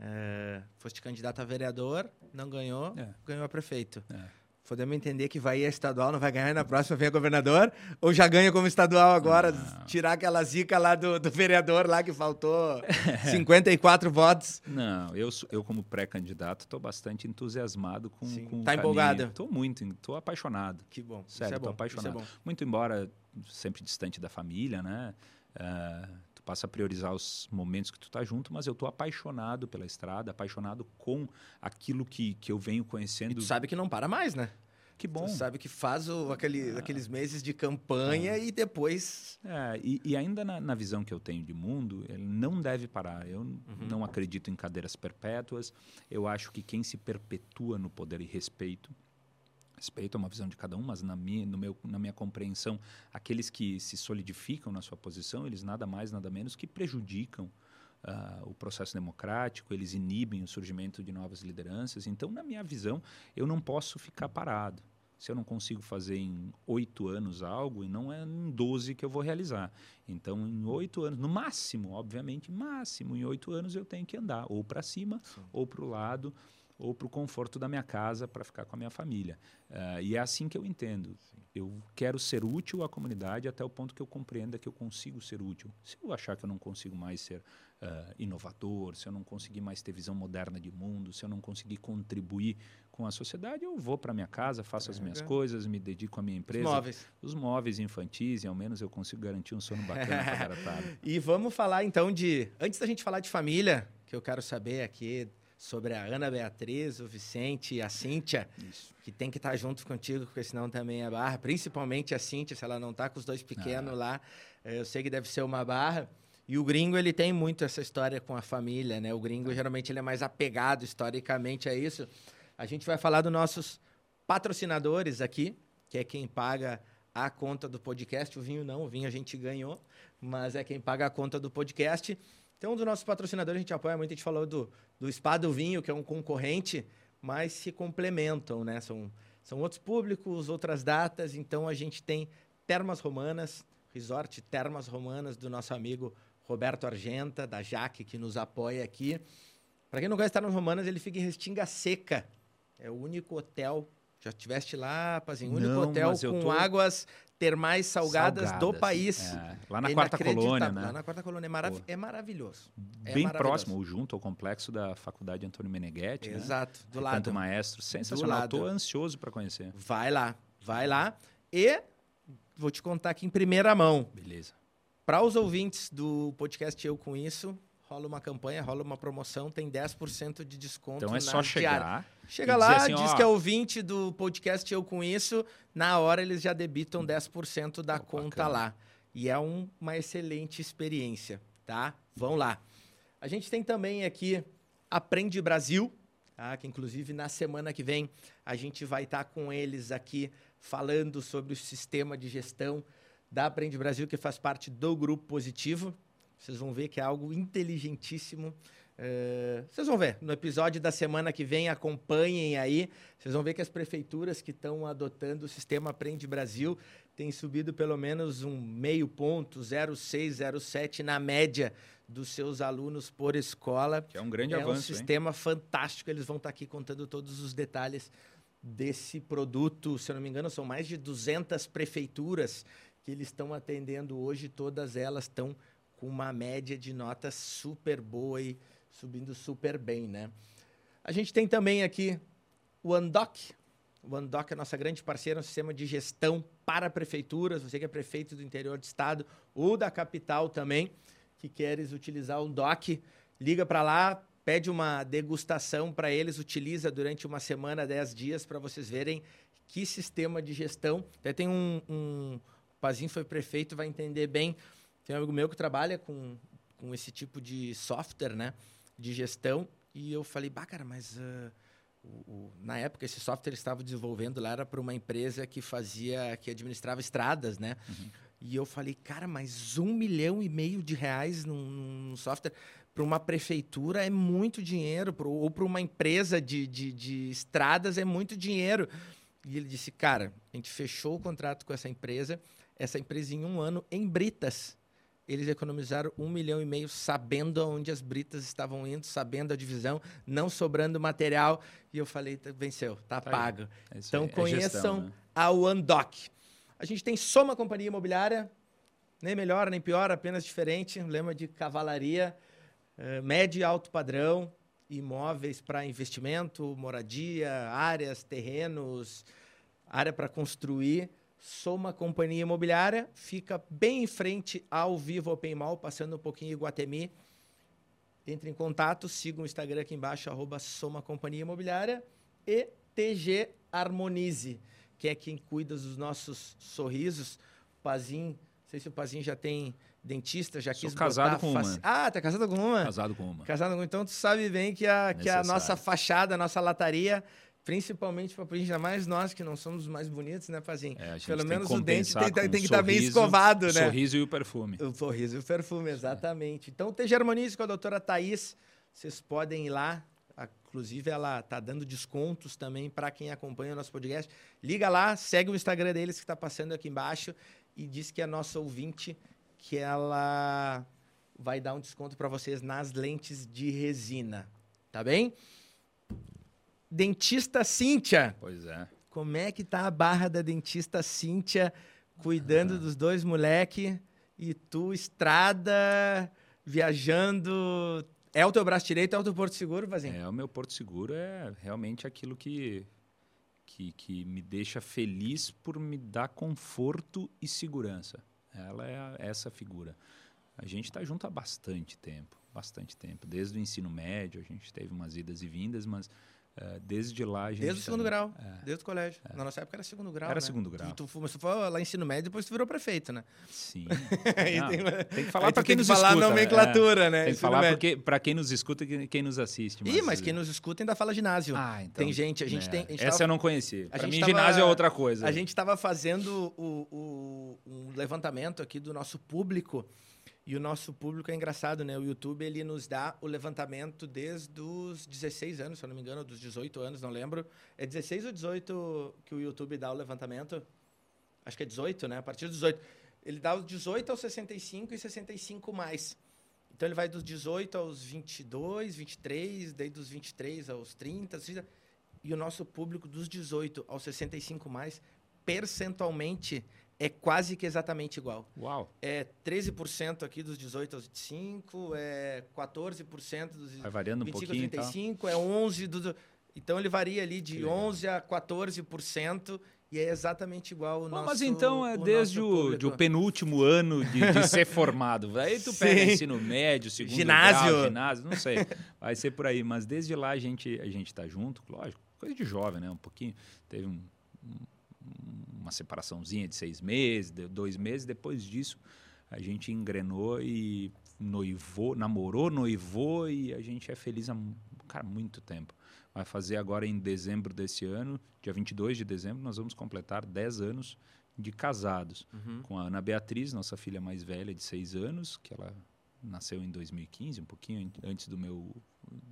é, foste candidato a vereador, não ganhou, é. ganhou a prefeito. É. Podemos entender que vai ir a estadual, não vai ganhar, na próxima vem a governador, ou já ganha como estadual agora, não. tirar aquela zica lá do, do, vereador lá que faltou (laughs) 54 votos. Não, eu, eu como pré-candidato estou bastante entusiasmado com, Sim. com Tá empolgado? Estou muito, estou apaixonado. Que bom. Sério, estou é apaixonado. É muito embora sempre distante da família, né? Uh, passa a priorizar os momentos que tu tá junto, mas eu tô apaixonado pela estrada, apaixonado com aquilo que, que eu venho conhecendo. E tu sabe que não para mais, né? Que bom. Tu sabe que faz o, aquele, ah. aqueles meses de campanha é. e depois. É, e, e ainda na, na, visão que eu tenho de mundo, ele não deve parar. Eu uhum. não acredito em cadeiras perpétuas. Eu acho que quem se perpetua no poder e respeito respeito a uma visão de cada um, mas na minha, no meu, na minha compreensão, aqueles que se solidificam na sua posição, eles nada mais, nada menos que prejudicam uh, o processo democrático, eles inibem o surgimento de novas lideranças. Então, na minha visão, eu não posso ficar parado. se eu não consigo fazer em oito anos algo, e não é em 12 que eu vou realizar. Então, em oito anos, no máximo, obviamente, máximo, em oito anos eu tenho que andar ou para cima Sim. ou para o lado ou para o conforto da minha casa para ficar com a minha família. Uh, e é assim que eu entendo. Sim. Eu quero ser útil à comunidade até o ponto que eu compreenda que eu consigo ser útil. Se eu achar que eu não consigo mais ser uh, inovador, se eu não conseguir mais ter visão moderna de mundo, se eu não conseguir contribuir com a sociedade, eu vou para minha casa, faço é, as minhas é. coisas, me dedico à minha empresa. Os móveis. Os móveis infantis, e ao menos eu consigo garantir um sono bacana para a (laughs) garotada. E vamos falar então de. Antes da gente falar de família, que eu quero saber aqui sobre a Ana Beatriz, o Vicente e a Cíntia, Isso. que tem que estar tá junto contigo, porque senão também é barra. Principalmente a Cíntia, se ela não está com os dois pequenos ah. lá, eh, eu sei que deve ser uma barra. E o gringo, ele tem muito essa história com a família, né? O gringo, geralmente, ele é mais apegado historicamente a isso. A gente vai falar dos nossos patrocinadores aqui, que é quem paga a conta do podcast. O vinho não, o vinho a gente ganhou, mas é quem paga a conta do podcast. Então, um dos nossos patrocinadores, a gente apoia muito, a gente falou do, do Spa do Vinho, que é um concorrente, mas se complementam, né? São, são outros públicos, outras datas, então a gente tem Termas Romanas, Resort Termas Romanas, do nosso amigo Roberto Argenta, da Jaque, que nos apoia aqui. Para quem não conhece Termas Romanas, ele fica em Restinga Seca. É o único hotel. Já estiveste lá, Pazinho? Único não, hotel com tô... águas termais salgadas, salgadas do país. É, lá na é quarta colônia, né? Lá na quarta colônia. É, marav é maravilhoso. É Bem maravilhoso. próximo, junto ao complexo da Faculdade Antônio Meneghetti. Né? Exato, né? do lado. Tanto maestro, sensacional. Estou ansioso para conhecer. Vai lá, vai lá. E vou te contar aqui em primeira mão. Beleza. Para os ouvintes do podcast Eu Com Isso, rola uma campanha, rola uma promoção, tem 10% de desconto. Então é só chegar. Diária. Chega lá, assim, diz ó, que é ouvinte do podcast Eu Com Isso, na hora eles já debitam 10% da oh, conta bacana. lá. E é um, uma excelente experiência, tá? Vão lá. A gente tem também aqui Aprende Brasil, tá? que inclusive na semana que vem a gente vai estar tá com eles aqui falando sobre o sistema de gestão da Aprende Brasil, que faz parte do Grupo Positivo. Vocês vão ver que é algo inteligentíssimo. Uh, vocês vão ver no episódio da semana que vem, acompanhem aí. Vocês vão ver que as prefeituras que estão adotando o sistema Aprende Brasil têm subido pelo menos um meio ponto, 0,6, 0,7 na média dos seus alunos por escola. Que é um grande é avanço. É um sistema hein? fantástico. Eles vão estar aqui contando todos os detalhes desse produto. Se eu não me engano, são mais de 200 prefeituras que eles estão atendendo hoje. Todas elas estão com uma média de nota super boa e subindo super bem, né? A gente tem também aqui o Andoc. O Andoc é nossa grande parceira, um sistema de gestão para prefeituras. Você que é prefeito do interior do estado ou da capital também, que queres utilizar o Andoc, liga para lá, pede uma degustação para eles, utiliza durante uma semana, 10 dias, para vocês verem que sistema de gestão. Até tem um, um... O Pazinho foi prefeito, vai entender bem tem um amigo meu que trabalha com, com esse tipo de software, né? De gestão. E eu falei, bah, cara, mas uh, o, o, na época esse software estava desenvolvendo lá era para uma empresa que fazia, que administrava estradas, né? Uhum. E eu falei, cara, mas um milhão e meio de reais num, num software para uma prefeitura é muito dinheiro, pro, ou para uma empresa de, de, de estradas é muito dinheiro. E ele disse, cara, a gente fechou o contrato com essa empresa, essa empresa em um ano em Britas eles economizaram um milhão e meio sabendo onde as britas estavam indo, sabendo a divisão, não sobrando material. E eu falei, tá, venceu, tá, tá pago. É então. É conheçam é gestão, né? a OneDoc. A gente tem Soma Companhia Imobiliária, nem melhor nem pior, apenas diferente. Lema de cavalaria, uh, médio e alto padrão, imóveis para investimento, moradia, áreas, terrenos, área para construir. Soma Companhia Imobiliária, fica bem em frente ao Vivo Open Mall, passando um pouquinho em Guatemi. Entre em contato, siga o Instagram aqui embaixo, arroba Soma Companhia Imobiliária e TG Harmonize, que é quem cuida dos nossos sorrisos. Pazinho, não sei se o Pazinho já tem dentista, já Sou quis casado com uma. Ah, tá casado com uma? Casado com uma. Casado com uma. Então tu sabe bem que a, que a nossa fachada, a nossa lataria Principalmente para ainda mais nós que não somos os mais bonitos, né, Pazinho? É, Pelo menos o dente tem, tem, que estar tá bem escovado, né? O sorriso e o perfume. O sorriso e o perfume, exatamente. É. Então, TG Harmonize com a doutora Thaís, vocês podem ir lá. Inclusive, ela tá dando descontos também para quem acompanha o nosso podcast. Liga lá, segue o Instagram deles que está passando aqui embaixo e diz que é nossa ouvinte, que ela vai dar um desconto para vocês nas lentes de resina. Tá bem? Dentista Cíntia. Pois é. Como é que tá a barra da dentista Cíntia cuidando ah. dos dois moleque e tu estrada viajando é o teu braço direito, é o teu porto seguro, Vazinho? É, o meu porto seguro é realmente aquilo que, que, que me deixa feliz por me dar conforto e segurança. Ela é a, essa figura. A gente está junto há bastante tempo, bastante tempo. Desde o ensino médio, a gente teve umas idas e vindas, mas é, desde lá a gente. Desde o segundo tá... grau, é. desde o colégio. É. Na nossa época era segundo grau. Era né? segundo grau. Tu, tu, mas tu foi lá ensino médio depois tu virou prefeito, né? Sim. (laughs) Não, tem, tem, que falar para quem nos falar escuta. nomenclatura, né? Tem que falar para quem nos escuta e quem nos assiste. Mas... Ih, mas quem nos escuta ainda fala ginásio. Ah, então. Tem gente, a gente tem. A gente Essa tava, eu não conhecia. Para mim, tava, ginásio é outra coisa. A gente estava fazendo o, o, um levantamento aqui do nosso público. E o nosso público é engraçado, né? O YouTube ele nos dá o levantamento desde os 16 anos, se eu não me engano, dos 18 anos, não lembro. É 16 ou 18 que o YouTube dá o levantamento? Acho que é 18, né? A partir dos 18. Ele dá os 18 aos 65 e 65 mais. Então ele vai dos 18 aos 22, 23, daí dos 23 aos 30, e o nosso público dos 18 aos 65 mais, percentualmente é quase que exatamente igual. Uau. É 13% aqui dos 18 aos 25, é 14% dos Vai variando 25 um pouquinho, aos 35, tá? é 11 dos Então ele varia ali de 11 a 14% e é exatamente igual o nosso Mas então é o desde o, o penúltimo ano de, de (laughs) ser formado. Aí tu pega ensino médio, segundo ginásio. grau, ginásio, não sei. Vai ser por aí, mas desde lá a gente a gente tá junto, lógico, coisa de jovem, né? Um pouquinho, teve um, um uma separaçãozinha de seis meses, de dois meses. Depois disso, a gente engrenou e noivou, namorou, noivou e a gente é feliz há cara, muito tempo. Vai fazer agora em dezembro desse ano, dia 22 de dezembro, nós vamos completar 10 anos de casados. Uhum. Com a Ana Beatriz, nossa filha mais velha de seis anos, que ela nasceu em 2015, um pouquinho antes do meu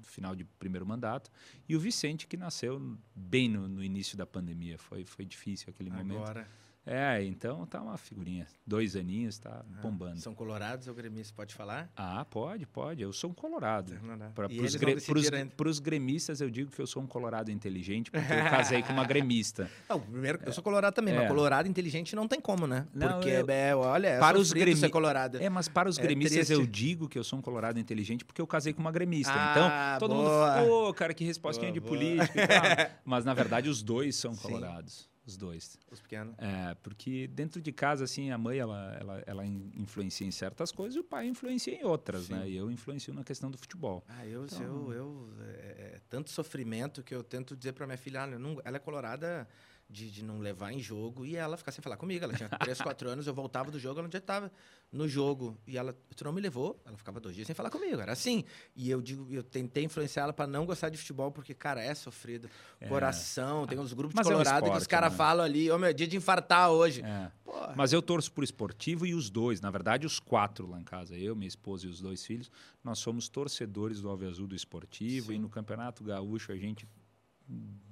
final de primeiro mandato, e o Vicente, que nasceu bem no, no início da pandemia. Foi, foi difícil aquele Agora. momento. É, então tá uma figurinha. Dois aninhos, tá ah, bombando. São colorados ou gremistas? Pode falar? Ah, pode, pode. Eu sou um colorado. Para os gre gremistas, eu digo que eu sou um colorado inteligente, porque eu casei com uma (laughs) gremista. Não, primeiro, eu sou colorado também, é. mas colorado inteligente não tem como, né? Não, porque, eu... é, olha, é para os gremistas ser colorado. É, mas para os é gremistas eu digo que eu sou um colorado inteligente porque eu casei com uma gremista. Ah, então, todo boa. mundo, pô, cara, que respostinha boa, de política e tal. (laughs) Mas, na verdade, os dois são colorados. Sim. Os dois. Os pequenos? É, porque dentro de casa, assim, a mãe, ela, ela, ela influencia em certas coisas e o pai influencia em outras, Sim. né? E eu influencio na questão do futebol. Ah, eu, então, eu, eu é, é, tanto sofrimento que eu tento dizer para minha filha, ah, não, ela é colorada de, de não levar em jogo e ela ficar sem falar comigo. Ela tinha 3, 4 (laughs) anos, eu voltava do jogo, ela já estava no jogo. E ela, tu não me levou, ela ficava dois dias sem falar comigo. Era assim. E eu digo, eu tentei influenciar ela para não gostar de futebol, porque, cara, é sofrido. É. Coração, tem uns grupos Mas de Colorado é um esporte, que os caras né? falam ali, ô oh, meu, dia de infartar hoje. É. Mas eu torço por esportivo e os dois, na verdade, os quatro lá em casa, eu, minha esposa e os dois filhos, nós somos torcedores do Alve Azul do esportivo Sim. e no Campeonato Gaúcho a gente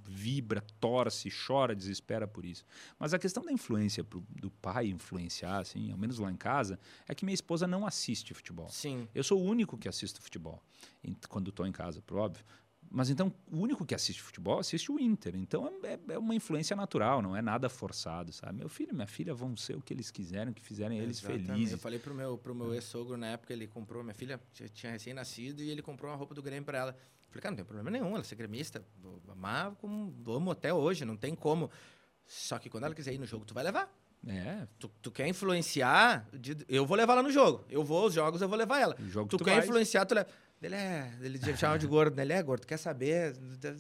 vibra, torce, chora, desespera por isso. Mas a questão da influência pro, do pai influenciar, assim, ao menos lá em casa, é que minha esposa não assiste futebol. Sim. Eu sou o único que assisto futebol quando estou em casa, por óbvio. Mas então, o único que assiste futebol assiste o Inter. Então, é, é, uma influência natural, não é nada forçado, sabe? Meu filho e minha filha vão ser o que eles quiserem, o que fizerem eles felizes. Eu falei pro meu, pro meu ex-sogro na época, ele comprou, minha filha tinha recém-nascido e ele comprou uma roupa do Grêmio para ela. Falei, cara, não tem problema nenhum, ela ser gremista, amar como amo até hoje, não tem como. Só que quando ela quiser ir no jogo, tu vai levar. É. Tu, tu quer influenciar, eu vou levar ela no jogo. Eu vou aos jogos, eu vou levar ela. O jogo tu, tu quer influenciar, tu leva. Ele é, ele chama de gordo, né? Ele é gordo, quer saber?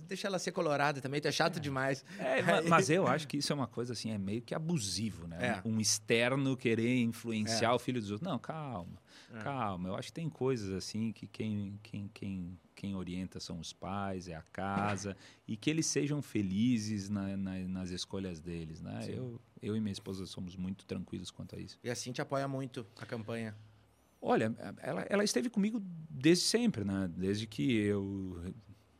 Deixa ela ser colorada também, tu é chato é. demais. É, mas eu acho que isso é uma coisa assim, é meio que abusivo, né? É. Um externo querer influenciar é. o filho dos outros. Não, calma, é. calma. Eu acho que tem coisas assim que quem, quem, quem, quem orienta são os pais, é a casa, e que eles sejam felizes na, na, nas escolhas deles, né? Eu, eu e minha esposa somos muito tranquilos quanto a isso. E assim te apoia muito a campanha. Olha, ela, ela esteve comigo desde sempre, né? Desde que eu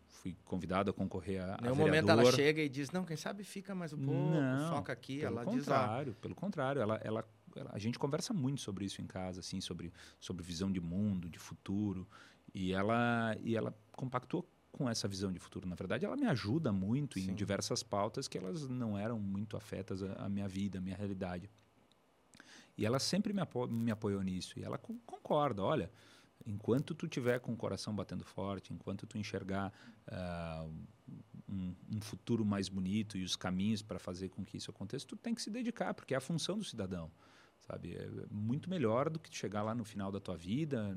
fui convidado a concorrer a, a momento ela chega e diz, não, quem sabe fica mais um pouco, Não, foca aqui. Pelo ela diz, ó, contrário, pelo contrário, ela, ela- a gente conversa muito sobre isso em casa, assim, sobre, sobre visão de mundo, de futuro, e ela, e ela compactou com essa visão de futuro. Na verdade, ela me ajuda muito Sim. em diversas pautas que elas não eram muito afetas à, minha vida, à minha realidade. E ela sempre me, apo me apoiou nisso. E ela co- concorda, olha, enquanto tu tiver com o coração batendo forte, enquanto tu enxergar ah, um, um futuro mais bonito e os caminhos para fazer com que isso aconteça, tu tem que se dedicar, porque é a função do cidadão, sabe? É muito melhor do que chegar lá no final da tua vida,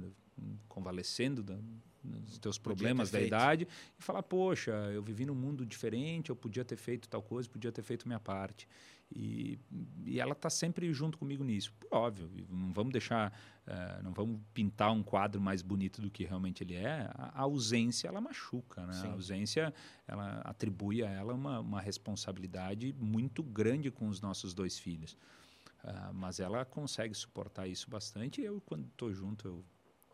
convalescendo da, dos teus problemas da feito. idade e falar, poxa, eu vivi num mundo diferente, eu podia ter feito tal coisa, podia ter feito minha parte. E, e ela está sempre junto comigo nisso. Óbvio, não vamos deixar, eh, não vamos pintar um quadro mais bonito do que realmente ele é. A, a ausência, ela machuca, né? A ausência, ela atribui a ela uma, uma responsabilidade muito grande com os nossos dois filhos. Ah, mas ela consegue suportar isso bastante e eu, quando estou junto, eu,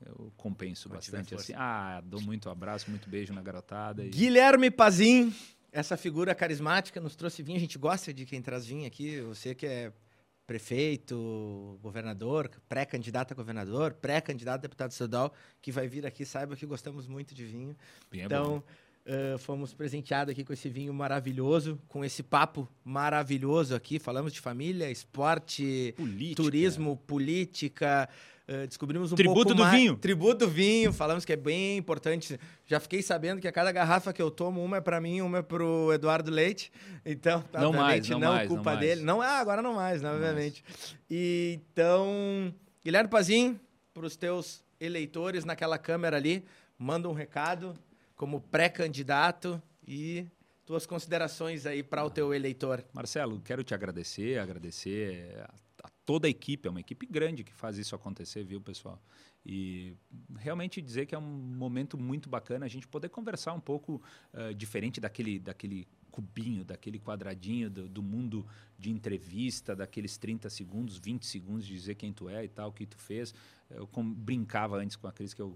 eu compenso bastante. Assim. Ah, dou muito abraço, muito beijo na garotada. E... Guilherme Pazin, essa figura carismática, nos trouxe vinho. A gente gosta de quem traz vinho aqui. Você que é prefeito, governador, pré-candidato a governador, pré-candidato a deputado estadual, que vai vir aqui, saiba que gostamos muito de vinho. Bem é então, bom. Eh, fomos presenteados aqui com esse vinho maravilhoso, com esse papo maravilhoso aqui. Falamos de família, esporte, Política. turismo, política. eh, descobrimos um Tributo pouco do mais- vinho. Tributo do vinho, falamos que é bem importante. Já fiquei sabendo que a cada garrafa que eu tomo, uma é para mim, uma é pro Eduardo Leite. Então, Não mais, não não mais, culpa não dele. mais. Não, ah, agora não mais, né, Não obviamente. E, então, Guilherme Pazin, para os teus eleitores naquela câmera ali, manda um recado como pré-candidato e tuas considerações aí para o teu eleitor. Marcelo, quero te agradecer, agradecer a, a toda a equipe, é uma equipe grande que faz isso acontecer, viu, pessoal? E realmente dizer que é um momento muito bacana a gente poder conversar um pouco eh, diferente daquele, daquele cubinho, daquele quadradinho do, do mundo de entrevista, daqueles 30 segundos, 20 segundos de dizer quem tu é e tal, o que tu fez. Eu com- brincava antes com a Cris que eu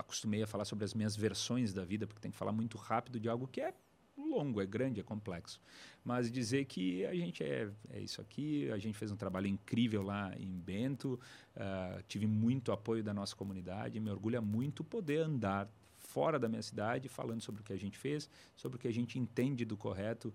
acostumei a falar sobre as minhas versões da vida, porque tem que falar muito rápido de algo que é longo, é grande, é complexo. Mas dizer que a gente é, é isso aqui, a gente fez um trabalho incrível lá em Bento, ah, tive muito apoio da nossa comunidade, me orgulha muito poder andar fora da minha cidade falando sobre o que a gente fez, sobre o que a gente entende do correto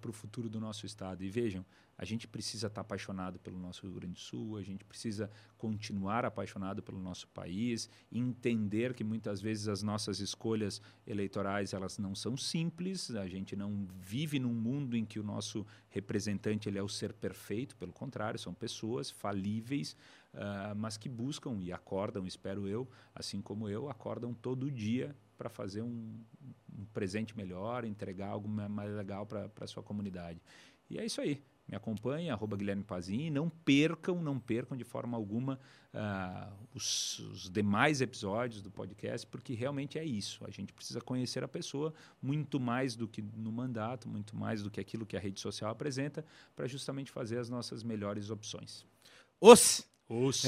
para o futuro do nosso estado. E vejam, a gente precisa estar apaixonado pelo nosso Rio Grande do Sul, a gente precisa continuar apaixonado pelo nosso país, entender que muitas vezes as nossas escolhas eleitorais elas não são simples, a gente não vive num mundo em que o nosso representante ele é o ser perfeito, pelo contrário, são pessoas falíveis, ah, mas que buscam e acordam, espero eu, assim como eu, acordam todo dia para fazer um, um presente melhor, entregar algo ma- mais legal para a sua comunidade. E é isso aí. Me acompanhem, arroba Guilherme Pazin. Não percam, não percam de forma alguma ah, os, os demais episódios do podcast, porque realmente é isso. A gente precisa conhecer a pessoa muito mais do que no mandato, muito mais do que aquilo que a rede social apresenta, para justamente fazer as nossas melhores opções. Os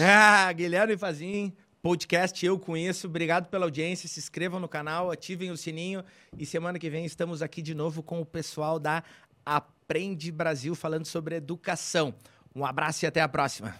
Ah, Guilherme Fazin, podcast Eu Conheço. Obrigado pela audiência. Se inscrevam no canal, ativem o sininho. E semana que vem estamos aqui de novo com o pessoal da Aprende Brasil falando sobre educação. Um abraço e até a próxima.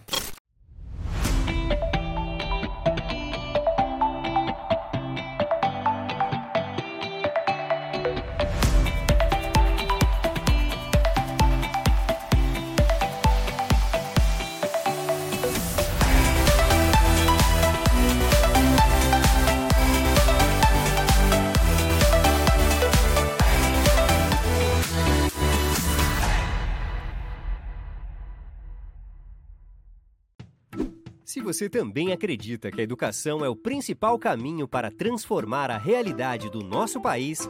Você também acredita que a educação é o principal caminho para transformar a realidade do nosso país,